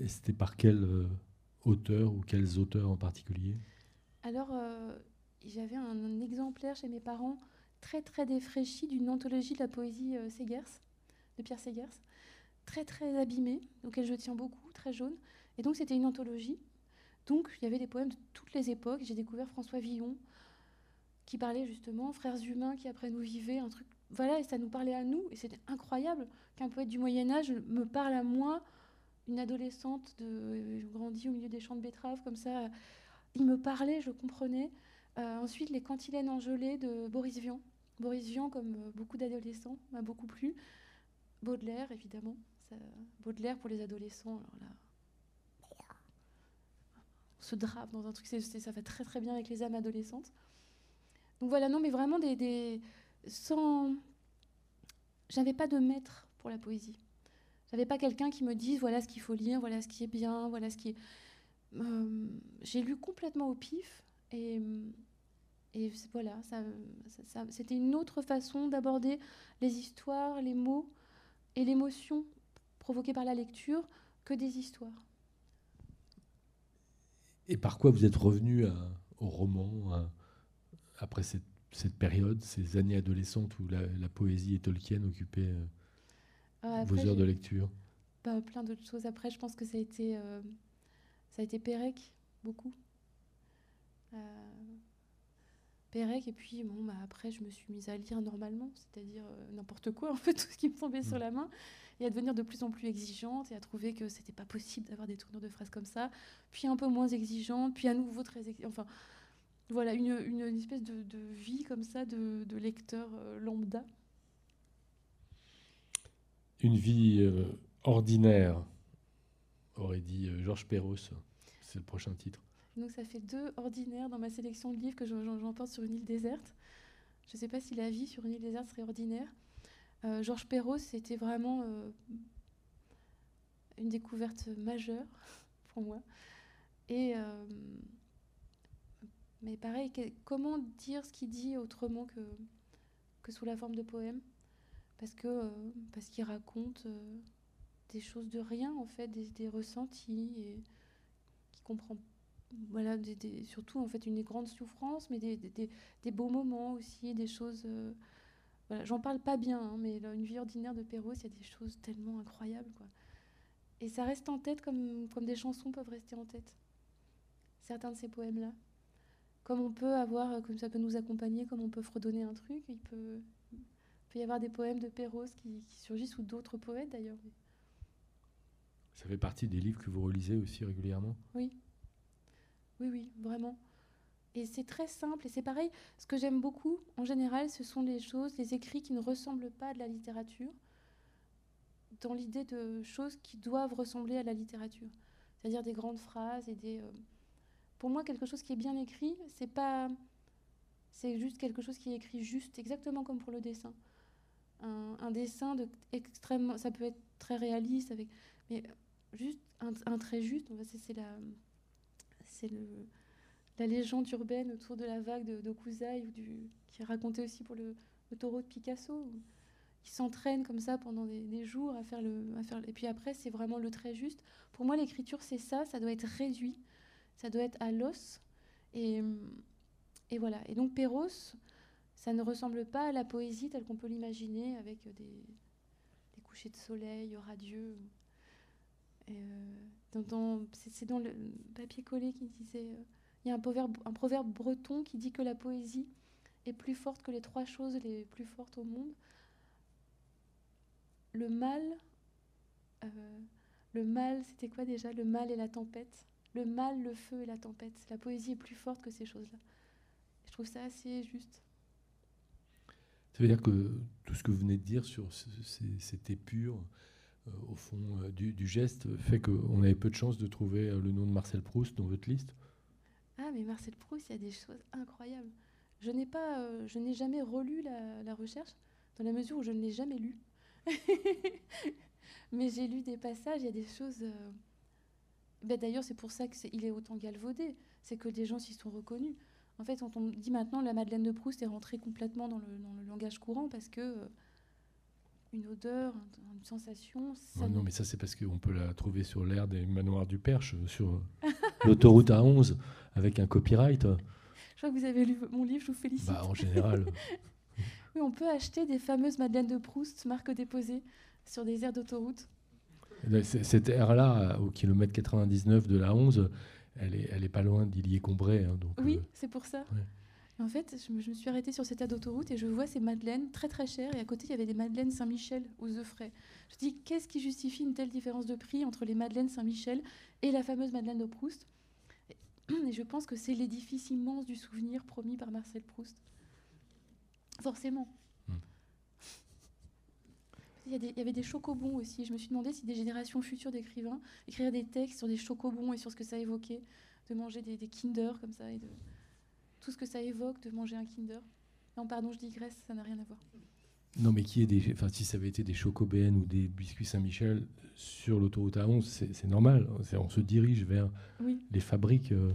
C'était par quel euh, auteur ou quels auteurs en particulier? Alors, euh, j'avais un, exemplaire chez mes parents très très défraîchi d'une anthologie de la poésie euh, Segers, de Pierre Segers, très très abîmée, auquel je tiens beaucoup, très jaune. Et donc c'était une anthologie. Donc il y avait des poèmes de toutes les époques. J'ai découvert François Villon, qui parlait justement frères humains qui après nous vivaient, un truc voilà, et ça nous parlait à nous, et c'était incroyable qu'un poète du Moyen Âge me parle à moi, une adolescente de grandie au milieu des champs de betteraves comme ça. Il me parlait, je comprenais. Euh, ensuite, les cantilènes engelées de Boris Vian. Boris Vian, comme euh, beaucoup d'adolescents, m'a beaucoup plu. Baudelaire, évidemment. Baudelaire pour les adolescents, alors là, on se drape dans un truc, ça va très très bien avec les âmes adolescentes. Donc voilà, non, mais vraiment des sans. J'avais pas de maître pour la poésie. J'avais pas quelqu'un qui me dise voilà ce qu'il faut lire, voilà ce qui est bien, voilà ce qui est. Euh, j'ai lu complètement au pif et, et voilà, ça, c'était une autre façon d'aborder les histoires, les mots et l'émotion provoquée par la lecture que des histoires. Et par quoi vous êtes revenu au roman après cette cette période, ces années adolescentes où la, poésie et Tolkien occupaient euh, ah, vos heures de lecture? Bah, Plein d'autres choses. Après, je pense que ça a été, euh, ça a été Pérec, beaucoup. Euh, Pérec, et puis bon, bah, après, je me suis mise à lire normalement, c'est-à-dire n'importe quoi, en fait, tout ce qui me tombait sur mm. la main, et à devenir de plus en plus exigeante, et à trouver que c'était pas possible d'avoir des tournures de phrases comme ça, puis un peu moins exigeante, puis à nouveau très... Enfin, voilà, une, espèce de, vie comme ça de, lecteur euh, lambda. Une vie euh, ordinaire, aurait dit euh, Georges Perros. C'est le prochain titre. Donc ça fait deux ordinaires dans ma sélection de livres que j'emporte sur une île déserte. Je ne sais pas si la vie sur une île déserte serait ordinaire. Georges Perros, c'était vraiment une découverte majeure pour moi. Et mais pareil, comment dire ce qu'il dit autrement que, que sous la forme de poème? Parce euh, qu'il raconte euh, des choses de rien, en fait, des, ressentis, et qui comprend voilà, des, surtout en fait une grande souffrance, mais des, des beaux moments aussi, des choses. Voilà, j'en parle pas bien, hein, mais une vie ordinaire de Perrault, il y a des choses tellement incroyables, quoi. Et ça reste en tête comme, comme des chansons peuvent rester en tête. Certains de ces poèmes-là comme on peut avoir, euh, comme ça peut nous accompagner, comme on peut fredonner un truc, il peut, peut y avoir des poèmes de Perros qui, surgissent ou d'autres poètes d'ailleurs. Ça fait partie des livres que vous relisez aussi régulièrement? Oui, oui, oui, vraiment. Et c'est très simple et c'est pareil. Ce que j'aime beaucoup, en général, ce sont les choses, les écrits qui ne ressemblent pas à de la littérature, dans l'idée de choses qui doivent ressembler à la littérature. C'est-à-dire des grandes phrases et des. Euh, pour moi, quelque chose qui est bien écrit, c'est pas, c'est juste quelque chose qui est écrit juste, exactement comme pour le dessin. Un, dessin de extrêmement, ça peut être très réaliste avec, mais juste un, trait juste. C'est la, c'est le, la légende urbaine autour de la vague de, de ou qui est racontée aussi pour le, taureau de Picasso. qui s'entraîne comme ça pendant des, jours à faire le, à faire, et puis après c'est vraiment le trait juste. Pour moi, l'écriture c'est ça, ça doit être réduit ça doit être à l'os. Et, et, voilà. Et donc Perros, ça ne ressemble pas à la poésie telle qu'on peut l'imaginer avec des, des, couchers de soleil radieux. Euh, c'est dans le papier collé qui disait, euh, il y a un proverbe, breton qui dit que la poésie est plus forte que les trois choses les plus fortes au monde. Le mal, euh, le mal, c'était quoi déjà? Le mal et la tempête le mal, le feu et la tempête. La poésie est plus forte que ces choses-là. Je trouve ça assez juste. Ça veut dire que tout ce que vous venez de dire sur cette épure, euh, au fond, euh, du, geste, fait qu'on avait peu de chance de trouver le nom de Marcel Proust dans votre liste? Ah, mais Marcel Proust, il y a des choses incroyables. Je n'ai n'ai jamais relu la, recherche, dans la mesure où je ne l'ai jamais lu. mais j'ai lu des passages, il y a des choses. Ben, D'ailleurs, c'est pour ça qu'il est, est autant galvaudé. C'est que des gens s'y sont reconnus. En fait, quand on dit maintenant la Madeleine de Proust est rentrée complètement dans le, langage courant parce que euh, une odeur, une sensation. non, mais ça, c'est parce qu'on peut la trouver sur l'air des manoirs du Perche, sur l'autoroute A11, avec un copyright. Je crois que vous avez lu mon livre, je vous félicite. Bah, en général. oui, on peut acheter des fameuses Madeleines de Proust, marque déposée, sur des aires d'autoroute. Cette aire-là, au kilomètre 99 de la 11, elle est, elle est pas loin d'Illier-Combray. Hein, oui, euh, c'est pour ça. En fait, je me, suis arrêtée sur cette aire d'autoroute et je vois ces madeleines très très chères. Et à côté, il y avait des madeleines Saint-Michel aux œufs frais. Je dis, qu'est-ce qui justifie une telle différence de prix entre les madeleines Saint-Michel et la fameuse madeleine de Proust? Et je pense que c'est l'édifice immense du souvenir promis par Marcel Proust. Forcément. Hmm. Il y, avait des chocobons aussi. Je me suis demandé si des générations futures d'écrivains écriraient des textes sur des chocobons et sur ce que ça évoquait, de manger des, Kinder comme ça, et de tout ce que ça évoque de manger un Kinder. Non, pardon, je digresse, ça n'a rien à voir. Non, mais qui est des, enfin, si ça avait été des chocobènes ou des biscuits Saint-Michel sur l'autoroute A11, c'est normal. On se dirige vers les fabriques euh,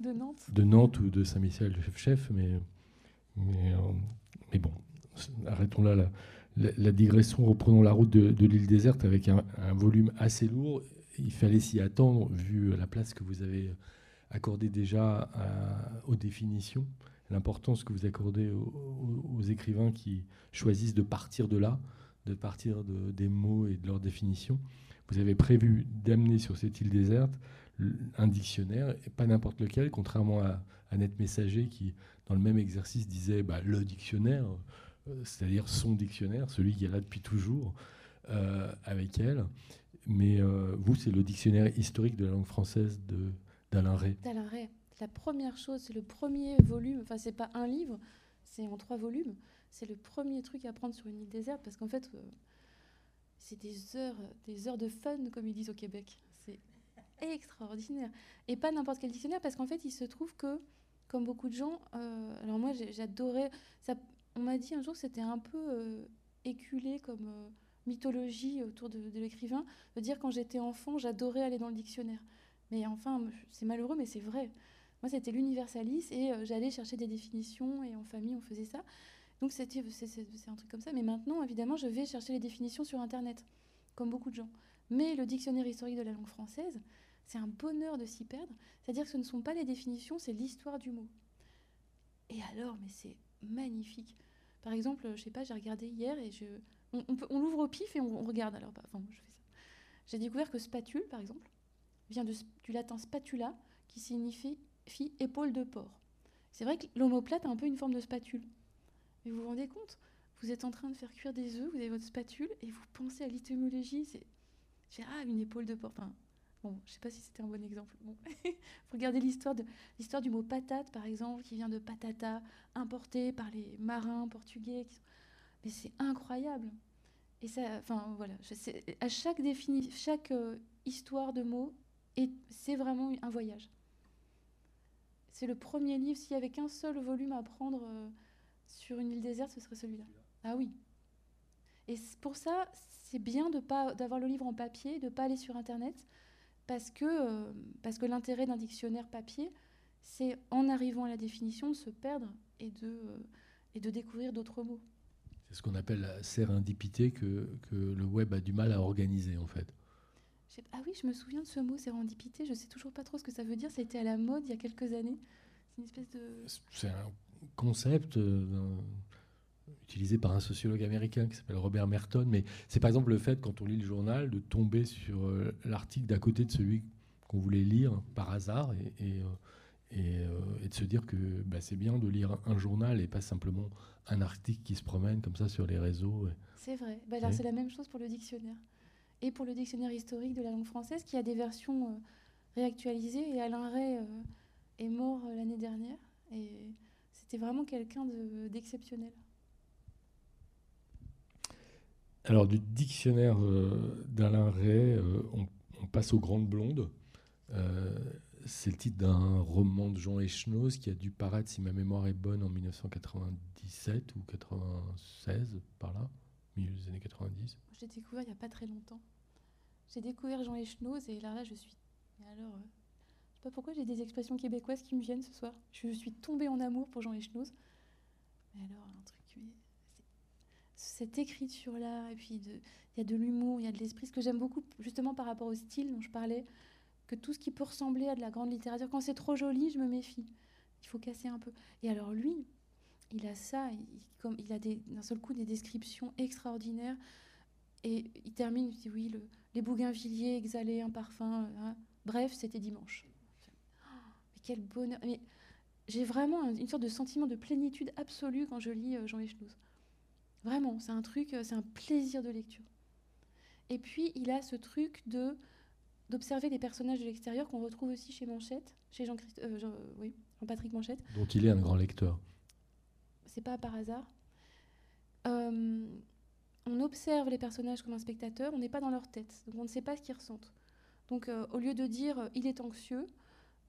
de Nantes, de Nantes ou de Saint-Michel chef, mais mais, euh, mais bon, arrêtons là. là la, digression, reprenons la route de, l'île déserte avec un, volume assez lourd. Il fallait s'y attendre, vu la place que vous avez accordée déjà aux définitions, l'importance que vous accordez aux, écrivains qui choisissent de partir de là, de partir des mots et de leurs définitions. Vous avez prévu d'amener sur cette île déserte un dictionnaire, et pas n'importe lequel, contrairement à Annette Messager qui, dans le même exercice, disait bah, le dictionnaire. Euh, c'est-à-dire son dictionnaire, celui qui est là depuis toujours, euh, avec elle. Mais euh, vous, c'est le dictionnaire historique de la langue française d'Alain Ray. D'Alain Ray. La première chose, c'est le premier volume, enfin, c'est pas un livre, c'est en trois volumes. C'est le premier truc à prendre sur une île déserte parce qu'en fait, c'est des heures, des heures de fun, comme ils disent au Québec. C'est extraordinaire. Et pas n'importe quel dictionnaire parce qu'en fait, il se trouve que, comme beaucoup de gens, alors moi, j'adorais. Ça, on m'a dit un jour que c'était un peu euh, éculé comme euh, mythologie autour de, l'écrivain, de dire quand j'étais enfant, j'adorais aller dans le dictionnaire. Mais enfin, c'est malheureux, mais c'est vrai. Moi, c'était l'universalis et euh, j'allais chercher des définitions et en famille, on faisait ça. Donc, c'est, un truc comme ça. Mais maintenant, évidemment, je vais chercher les définitions sur Internet, comme beaucoup de gens. Mais le dictionnaire historique de la langue française, c'est un bonheur de s'y perdre. C'est-à-dire que ce ne sont pas les définitions, c'est l'histoire du mot. Et alors, mais c'est magnifique. Par exemple, je sais pas, j'ai regardé hier et je, on, l'ouvre au pif et on, regarde. Alors, enfin, je fais ça. J'ai découvert que spatule, par exemple, vient du latin spatula, qui signifie épaule de porc. C'est vrai que l'homoplate a un peu une forme de spatule. Mais vous vous rendez compte Vous êtes en train de faire cuire des œufs, vous avez votre spatule et vous pensez à l'étymologie. C'est, ah, une épaule de porc. Enfin, Bon, je ne sais pas si c'était un bon exemple. Bon. Regardez l'histoire, l'histoire du mot patate, par exemple, qui vient de patata, importé par les marins portugais. Mais c'est incroyable. Et ça, enfin voilà, à chaque défini, chaque euh, histoire de mots, c'est vraiment un voyage. C'est le premier livre. S'il y avait qu'un seul volume à prendre euh, sur une île déserte, ce serait celui-là. Ah oui. Et pour ça, c'est bien de pas d'avoir le livre en papier, de pas aller sur Internet, parce que, euh, parce que l'intérêt d'un dictionnaire papier, c'est en arrivant à la définition de se perdre et de, euh, et de découvrir d'autres mots. C'est ce qu'on appelle la sérendipité que, que, le web a du mal à organiser en fait. Ah oui, je me souviens de ce mot sérendipité, je ne sais toujours pas trop ce que ça veut dire, ça a été à la mode il y a quelques années. C'est une espèce de... C'est un concept euh, utilisé par un sociologue américain qui s'appelle Robert Merton. Mais c'est par exemple le fait, quand on lit le journal, de tomber sur euh, l'article d'à côté de celui qu'on voulait lire par hasard et, et, euh, de se dire que bah, c'est bien de lire un journal et pas simplement un article qui se promène comme ça sur les réseaux. C'est vrai. Bah, alors c'est la même chose pour le dictionnaire. Et pour le dictionnaire historique de la langue française, qui a des versions réactualisées. Et Alain Ray est mort l'année dernière. Et c'était vraiment quelqu'un d'exceptionnel. Alors, du dictionnaire d'Alain Ray, on, on, passe aux Grandes Blondes. c'est le titre d'un roman de Jean Echenoz qui a dû paraître, si ma mémoire est bonne, en 1997 ou 96, par là, milieu des années 90. J'ai découvert il n'y a pas très longtemps. J'ai découvert Jean Echenoz et là, là, je suis. alors, sais pas pourquoi j'ai des expressions québécoises qui me viennent ce soir. Je suis tombée en amour pour Jean Echenoz. Mais alors, un truc. Cette écriture-là, et puis il y a de l'humour, il y a de l'esprit. Ce que j'aime beaucoup, justement par rapport au style dont je parlais, que tout ce qui peut ressembler à de la grande littérature, quand c'est trop joli, je me méfie. Il faut casser un peu. Et alors, lui, il a ça, il, comme, il a d'un seul coup des descriptions extraordinaires. Et il termine, il dit oui, le, les bougainvilliers exhalaient un parfum. Hein. Bref, c'était dimanche quel bonheur. Mais j'ai vraiment une sorte de sentiment de plénitude absolue quand je lis euh, Jean Echenoz. Vraiment, c'est un truc, euh, c'est un plaisir de lecture. Et puis, il a ce truc de d'observer les personnages de l'extérieur qu'on retrouve aussi chez Manchette, chez Jean, euh, Jean, oui, Jean Patrick Manchette. Dont il est un grand lecteur. C'est pas par hasard. On observe les personnages comme un spectateur, on n'est pas dans leur tête, donc on ne sait pas ce qu'ils ressentent. Donc, au lieu de dire il est anxieux,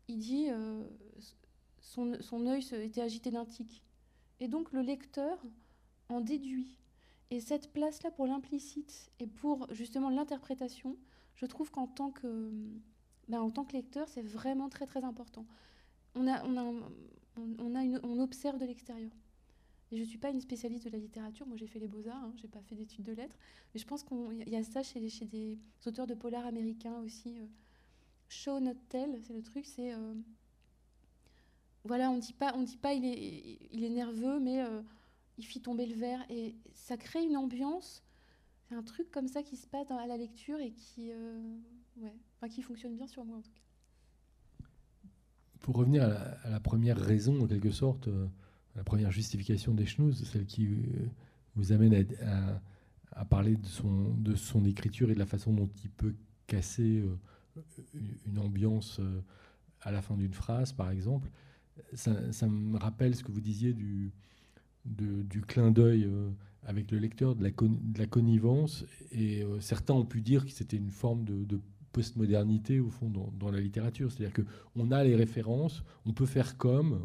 il dit euh, son, œil était agité d'un tic. Et donc le lecteur en déduit. Et cette place-là pour l'implicite et pour justement l'interprétation, je trouve qu'en tant que, ben, en tant que lecteur, c'est vraiment très très important. On, a, on, a, on, a on observe de l'extérieur. Et je ne suis pas une spécialiste de la littérature, moi j'ai fait les beaux-arts, hein, je n'ai pas fait d'études de lettres, mais je pense qu'il y a ça chez, des auteurs de polar américains aussi. Euh, show not tell, c'est le truc, c'est euh, voilà, on dit pas, on dit pas il est, nerveux, mais euh, il fit tomber le verre et ça crée une ambiance. C'est un truc comme ça qui se passe à la lecture et qui, ouais, qui fonctionne bien sur moi en tout cas. Pour revenir à la, première raison, en quelque sorte, la première justification des Schnouz, celle qui vous amène à, parler de son, écriture et de la façon dont il peut casser une ambiance euh, à la fin d'une phrase, par exemple. Ça, me rappelle ce que vous disiez du, clin d'œil euh, avec le lecteur, de la, la connivence. Et euh, certains ont pu dire que c'était une forme de, de postmodernité, au fond, dans, la littérature. C'est-à-dire qu'on a les références, on peut faire comme,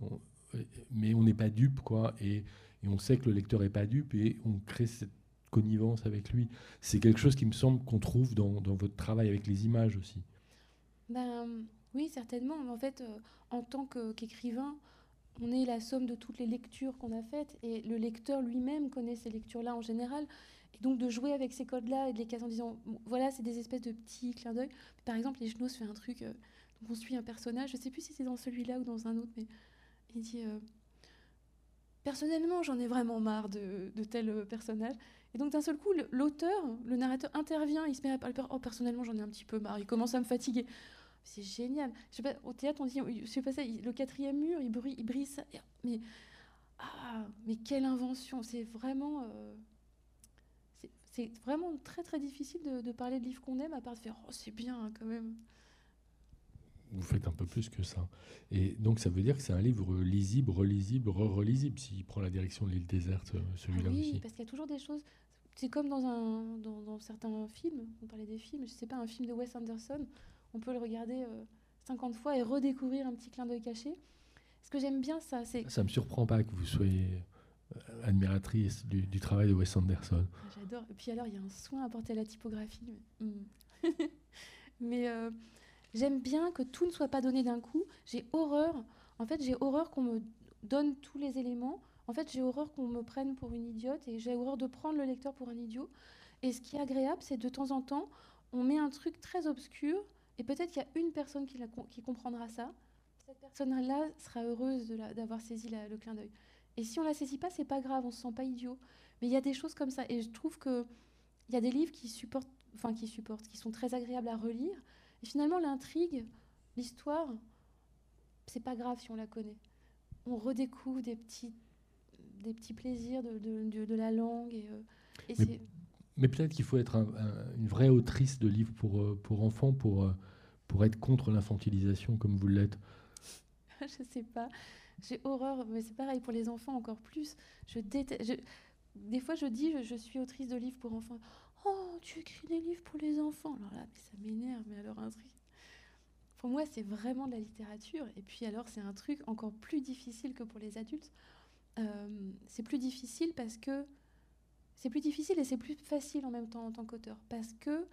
mais on n'est pas dupe, quoi. Et, on sait que le lecteur n'est pas dupe, et on crée cette connivence avec lui. C'est quelque chose qui me semble qu'on trouve dans, votre travail avec les images aussi. Ben, oui, certainement. En fait, euh, en tant qu'écrivain, on est la somme de toutes les lectures qu'on a faites et le lecteur lui-même connaît ces lectures-là en général. Et donc de jouer avec ces codes-là et de les casser en disant, voilà, c'est des espèces de petits clins d'œil. Par exemple, les genoux fait un truc, euh, on suit un personnage, je ne sais plus si c'est dans celui-là ou dans un autre, mais il dit, euh, personnellement, j'en ai vraiment marre de, de, tel personnage. Et donc d'un seul coup, l'auteur, le narrateur intervient, il se met à parler, oh personnellement, j'en ai un petit peu marre, il commence à me fatiguer. C'est génial. Je sais au théâtre, on dit, je sais pas ça, le quatrième mur, il, brise Mais, ah, mais quelle invention C'est vraiment, euh, c'est vraiment très très difficile de, parler de livres qu'on aime à part de faire, oh c'est bien hein, quand même. Vous faites un peu plus que ça. Et donc ça veut dire que c'est un livre lisible, relisible, re-relisible, s'il prend la direction de l'île déserte, euh, celui-là ah oui, parce qu'il y a toujours des choses. C'est comme dans, un, dans, certains films, on parlait des films, je sais pas, un film de Wes Anderson, on peut le regarder 50 euh, fois et redécouvrir un petit clin d'œil caché. Ce que j'aime bien, ça, c'est. Ça me surprend pas que vous soyez euh, admiratrice du, travail de Wes Anderson. Ah, j'adore. Et puis alors, il y a un soin apporté à la typographie. Mais, hmm. euh, j'aime bien que tout ne soit pas donné d'un coup. J'ai horreur. En fait, j'ai horreur qu'on me donne tous les éléments. En fait, j'ai horreur qu'on me prenne pour une idiote et j'ai horreur de prendre le lecteur pour un idiot. Et ce qui est agréable, c'est de temps en temps, on met un truc très obscur et peut-être qu'il y a une personne qui, comprendra ça. Cette personne-là sera heureuse d'avoir saisi le clin d'œil. Et si on la saisit pas, c'est pas grave, on se sent pas idiot. Mais il y a des choses comme ça. Et je trouve qu'il y a des livres qui supportent, enfin qui supportent, qui sont très agréables à relire. Et finalement, l'intrigue, l'histoire, c'est pas grave si on la connaît. On redécouvre des petits, des petits plaisirs de, de, de la langue. Et, euh, et mais peut-être qu'il faut être une vraie autrice de livres pour, euh, pour enfants pour, euh, pour être contre l'infantilisation comme vous l'êtes. je sais pas. J'ai horreur, mais c'est pareil pour les enfants encore plus. Je déteste. des fois, je dis, je, suis autrice de livres pour enfants. Oh, tu écris des livres pour les enfants. Alors là, mais ça m'énerve, mais alors un truc. Pour moi, c'est vraiment de la littérature. Et puis alors, c'est un truc encore plus difficile que pour les adultes. Euh, c'est plus difficile parce que c'est plus difficile et c'est plus facile en même temps en tant qu'auteur. Parce que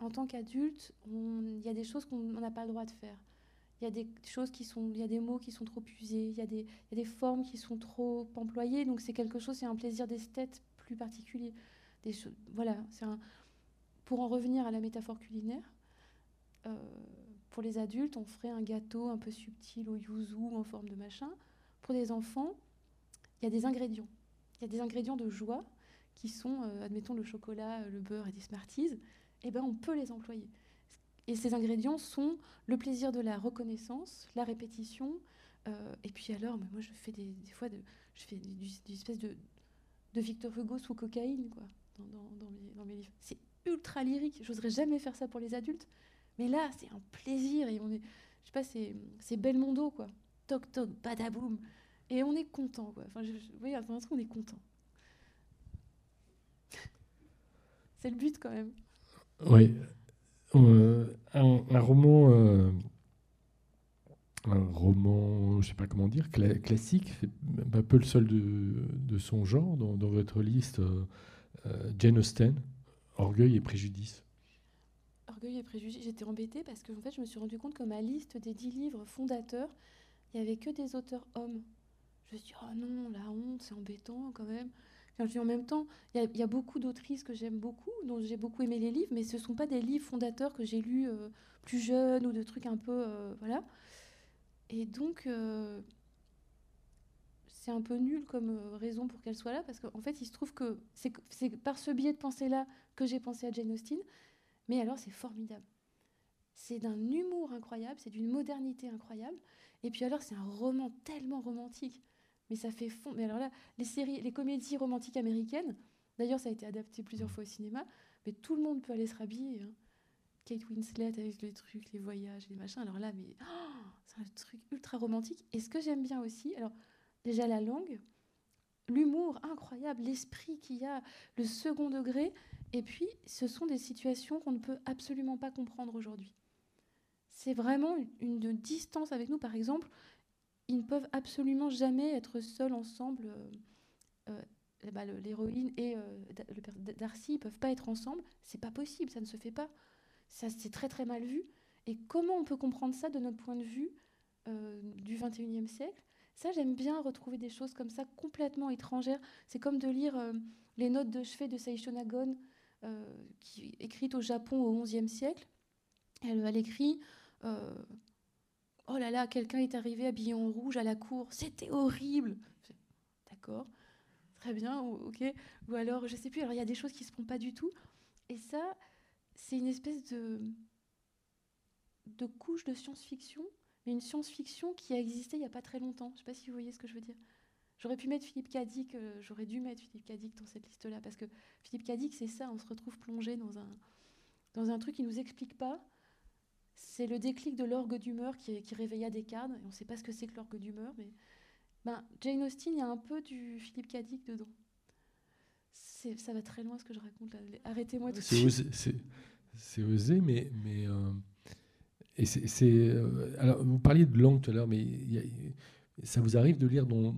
en tant qu'adulte, il y a des choses qu'on n'a pas le droit de faire. Il y a des choses qui sont, il y a des mots qui sont trop usés, il y, y a des formes qui sont trop employées. Donc c'est quelque chose, c'est un plaisir d'esthète plus particulier. Voilà. Pour en revenir à la métaphore culinaire, euh, pour les adultes, on ferait un gâteau un peu subtil au yuzu en forme de machin. Pour les enfants, il y a des ingrédients. Il y a des ingrédients de joie qui sont, euh, admettons, le chocolat, le beurre et des Smarties. Eh ben, on peut les employer. Et ces ingrédients sont le plaisir de la reconnaissance, la répétition. Euh, et puis alors, moi, je fais des, fois, de, je fais des, espèces de, de Victor Hugo sous cocaïne, quoi, dans, mes, livres. C'est ultra lyrique. J'oserais jamais faire ça pour les adultes. Mais là, c'est un plaisir. Et on est, je sais pas, c'est Belmondo, quoi. Toc, toc, badaboum. Et on est content, quoi. Enfin, je, vous voyez, truc, on est content. c'est le but, quand même. Oui. Euh, un, roman, euh, un roman, je sais pas comment dire, classique, un peu le seul de, son genre dans, votre liste, euh, Jane Austen, Orgueil et préjudice. Orgueil et préjudice, j'étais embêtée parce que je me suis rendu compte que ma liste des dix livres fondateurs, il n'y avait que des auteurs hommes. Je me suis dit, oh non, la honte, c'est embêtant quand même en même temps, il y, a beaucoup d'autrices que j'aime beaucoup, dont j'ai beaucoup aimé les livres, mais ce ne sont pas des livres fondateurs que j'ai lus euh, plus jeunes ou de trucs un peu. Euh, voilà. Et donc, euh, un peu nul comme raison pour qu'elle soit là, parce qu'en fait, il se trouve que c'est par ce biais de pensée-là que j'ai pensé à Jane Austen, mais alors c'est formidable. C'est d'un humour incroyable, c'est d'une modernité incroyable, et puis alors c'est un roman tellement romantique mais ça fait fond. Mais alors là, les séries, les comédies romantiques américaines, d'ailleurs, ça a été adapté plusieurs fois au cinéma, mais tout le monde peut aller se rhabiller. Hein. Kate Winslet avec les trucs, les voyages, les machins. Alors là, mais oh, c'est un truc ultra romantique. Et ce que j'aime bien aussi, alors déjà la langue, l'humour incroyable, l'esprit qu'il y a, le second degré, et puis ce sont des situations qu'on ne peut absolument pas comprendre aujourd'hui. C'est vraiment une, distance avec nous. Par exemple, ils ne peuvent absolument jamais être seuls ensemble. Euh, euh, bah, l'héroïne et euh, le Darcy ne peuvent pas être ensemble. C'est pas possible, ça ne se fait pas. Ça, c'est très très mal vu. Et comment on peut comprendre ça de notre point de vue du 21e siècle? Ça, j'aime bien retrouver des choses comme ça complètement étrangères. C'est comme de lire les notes de chevet de Seisho Nagon, qui écrites au Japon au 11e siècle. Elle, écrit Oh là là, quelqu'un est arrivé habillé en rouge à la cour, c'était horrible. D'accord, très bien, ok. Ou alors, je sais plus, alors il y a des choses qui se font pas du tout. Et ça, c'est une espèce de, de couche de science-fiction, mais une science-fiction qui a existé il n'y a pas très longtemps. Je ne sais pas si vous voyez ce que je veux dire. J'aurais pu mettre Philippe Cadic, euh, j'aurais dû mettre Philippe Cadic dans cette liste-là, parce que Philippe Cadic, c'est ça, on se retrouve plongé dans un, dans un truc qui ne nous explique pas, c'est le déclic de l'orgue d'humeur qui, qui, réveilla Descartes. Et on ne sait pas ce que c'est que l'orgue d'humeur, mais ben, Jane Austen, il y a un peu du Philippe Cadic dedans. Ça va très loin ce que je raconte Arrêtez-moi tout de suite. C'est osé, mais. mais euh, et c'est, euh, alors, vous parliez de langue tout à l'heure, mais ça vous arrive de lire dans,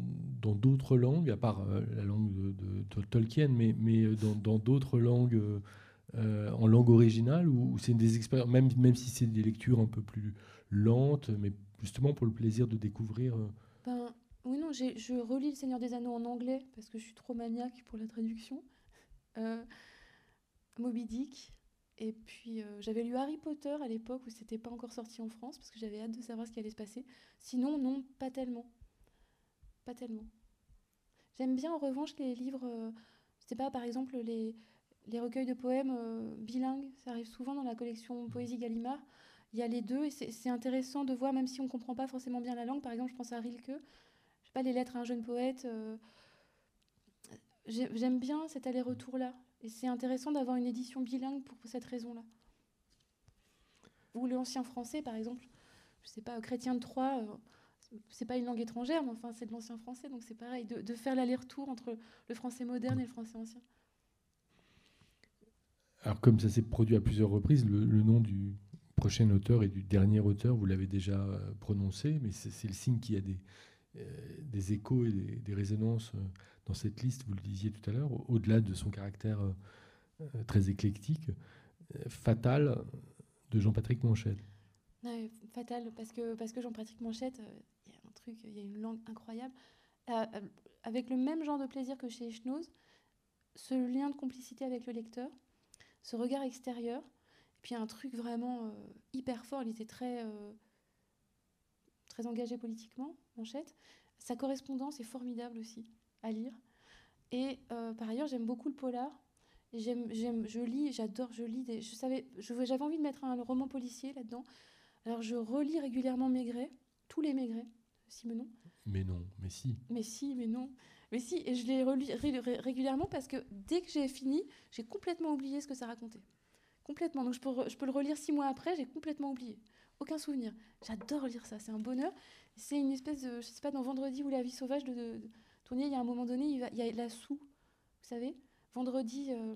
d'autres langues, à part euh, la langue de, Tolkien, mais, mais dans, d'autres langues euh, en langue originale ou, c'est des expériences, même, même si c'est des lectures un peu plus lentes, mais justement pour le plaisir de découvrir euh, ben, Oui, non, je relis Le Seigneur des Anneaux en anglais parce que je suis trop maniaque pour la traduction. Euh, Moby Dick. Et puis j'avais lu Harry Potter à l'époque où c'était pas encore sorti en France parce que j'avais hâte de savoir ce qui allait se passer. Sinon, non, pas tellement. Pas tellement. J'aime bien en revanche les livres. c'est pas par exemple les, les recueils de poèmes euh, bilingues, ça arrive souvent dans la collection Poésie Gallimard. Il y a les deux et c'est intéressant de voir, même si on ne comprend pas forcément bien la langue. Par exemple, je pense à Rilke, je sais pas, les lettres à un jeune poète. Euh, j'aime bien cet aller-retour-là. Et c'est intéressant d'avoir une édition bilingue pour cette raison-là. Ou l'ancien français, par exemple. Je sais pas, Chrétien de Troyes, euh, c'est pas une langue étrangère, mais enfin c'est de l'ancien français, donc c'est pareil, de, faire l'aller-retour entre le français moderne et le français ancien. Alors comme ça s'est produit à plusieurs reprises, le, nom du prochain auteur et du dernier auteur, vous l'avez déjà euh, prononcé, mais c'est le signe qu'il y a des, euh, des échos et des, résonances dans cette liste, vous le disiez tout à l'heure, au-delà de son caractère très éclectique, fatal de Jean-Patrick Manchette. fatal, parce que, parce que Jean-Patrick Manchette, il y a un truc, il y a une langue incroyable. avec le même genre de plaisir que chez Schnoz, ce lien de complicité avec le lecteur, ce regard extérieur, et puis un truc vraiment euh, hyper fort. Il était très, euh, très engagé politiquement, Manchette. Sa correspondance est formidable aussi à lire. Et euh, par ailleurs, j'aime beaucoup le polar. J'aime, j'aime, je lis, j'adore, je lis. Des, je savais, j'avais envie de mettre un roman policier là-dedans. Alors je relis régulièrement Maigret, tous les Maigret, Simenon. Mais non, mais si. Mais si, mais non. Mais si, et je les relis régulièrement parce que dès que j'ai fini, j'ai complètement oublié ce que ça racontait. Complètement. Donc je peux, je peux le relire six mois après, j'ai complètement oublié. Aucun souvenir. J'adore lire ça, c'est un bonheur. C'est une espèce de, je sais pas, dans Vendredi ou La vie sauvage de, de, Tournier, il y a un moment donné, il, il y a la soue, vous savez. Vendredi, euh,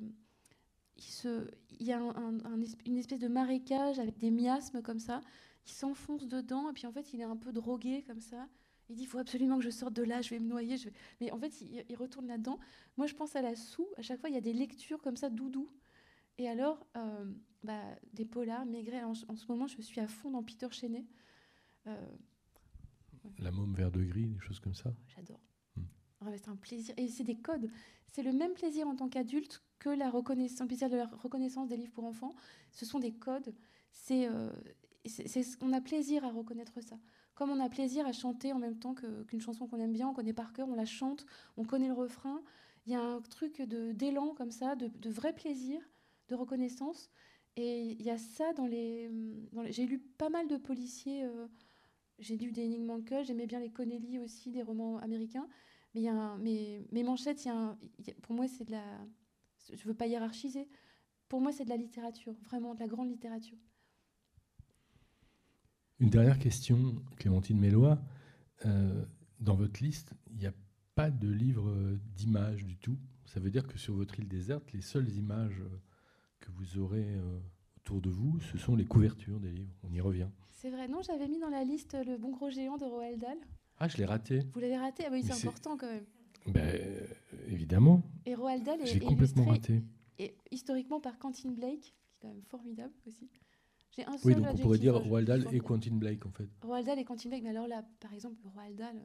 il, se, il y a un, une espèce de marécage avec des miasmes comme ça. Il s'enfonce dedans et puis en fait, il est un peu drogué comme ça. Il dit, il faut absolument que je sorte de là, je vais me noyer. Je Mais en fait, il, retourne là-dedans. Moi, je pense à la sous. À chaque fois, il y a des lectures comme ça, doudou. Et alors, euh, bah, des polars, Maigret. En, en, ce moment, je suis à fond dans Peter Chenet. Euh, la môme vert de gris, des choses comme ça. J'adore. Hmm. c'est un plaisir. Et c'est des codes. C'est le même plaisir en tant qu'adulte que la reconnaissance, plaisir de la reconnaissance des livres pour enfants. Ce sont des codes. C'est, euh, on a plaisir à reconnaître ça comme on a plaisir à chanter en même temps qu'une chanson qu'on aime bien, on connaît par cœur, on la chante, on connaît le refrain. Il y a un truc d'élan comme ça, de, vrai plaisir, de reconnaissance. Et il y a ça dans les. J'ai lu pas mal de policiers. Euh, j'ai lu des Nick Mankel, j'aimais bien les Connelly aussi, des romans américains. Mais, y a un, mais, mes manchettes, y a un, pour moi, c'est de la. Je veux pas hiérarchiser. Pour moi, c'est de la littérature, vraiment de la grande littérature. Une dernière question, Clémentine Mélois. Euh, dans votre liste, il n'y a pas de livre d'images du tout. Ça veut dire que sur votre île déserte, les seules images que vous aurez euh, autour de vous, ce sont les couvertures des livres. On y revient. C'est vrai, non J'avais mis dans la liste Le Bon Gros Géant de Roald Dahl. Ah, je l'ai raté. Vous l'avez raté? Ah oui, c'est important quand même. Ben, évidemment. Et Roald Dahl est J'ai complètement raté. Et historiquement par Quentin Blake, qui est quand même formidable aussi oui, donc on pourrait dire Roald Dahl et Quentin Blake en fait. Roald Dahl et Quentin Blake, mais alors là, par exemple, Roald Dahl,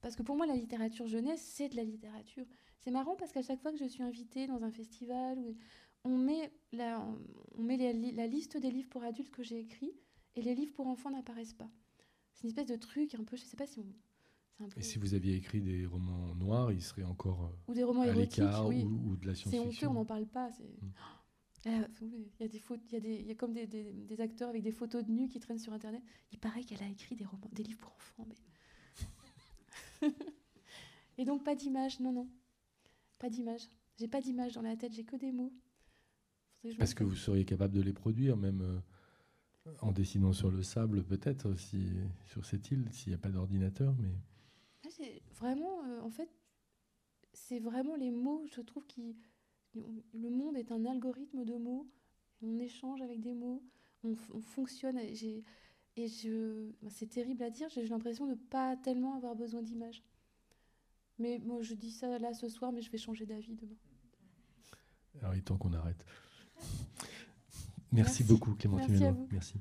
parce que pour moi, la littérature jeunesse, c'est de la littérature. C'est marrant parce qu'à chaque fois que je suis invitée dans un festival, on met, la, on met la liste des livres pour adultes que j'ai écrits et les livres pour enfants n'apparaissent pas. C'est une espèce de truc un peu, je sais pas si on. Et si vous aviez écrit des romans noirs, ils seraient encore euh, ou des romans à l'écart oui. ou, de la science-fiction. C'est honteux, on n'en parle pas. Mm. Euh, il y a des il y a des, il y a comme des, des, acteurs avec des photos de nus qui traînent sur Internet. Il paraît qu'elle a écrit des romans, des livres pour enfants, mais et donc pas d'image, non non, pas d'image. J'ai pas d'image dans la tête, j'ai que des mots. Parce que vous seriez capable de les produire, même euh, en dessinant sur le sable, peut-être, si, sur cette île, s'il n'y a pas d'ordinateur, mais. Ah, vraiment, euh, en fait, c'est vraiment les mots, je trouve, qui le monde est un algorithme de mots. On échange avec des mots, on, fonctionne. Et, et je, bah, c'est terrible à dire. J'ai l'impression de pas tellement avoir besoin d'images. Mais moi, je dis ça là ce soir, mais je vais changer d'avis demain. Alors, il est temps qu'on arrête. Merci, beaucoup, Clémentine Merci. Merci.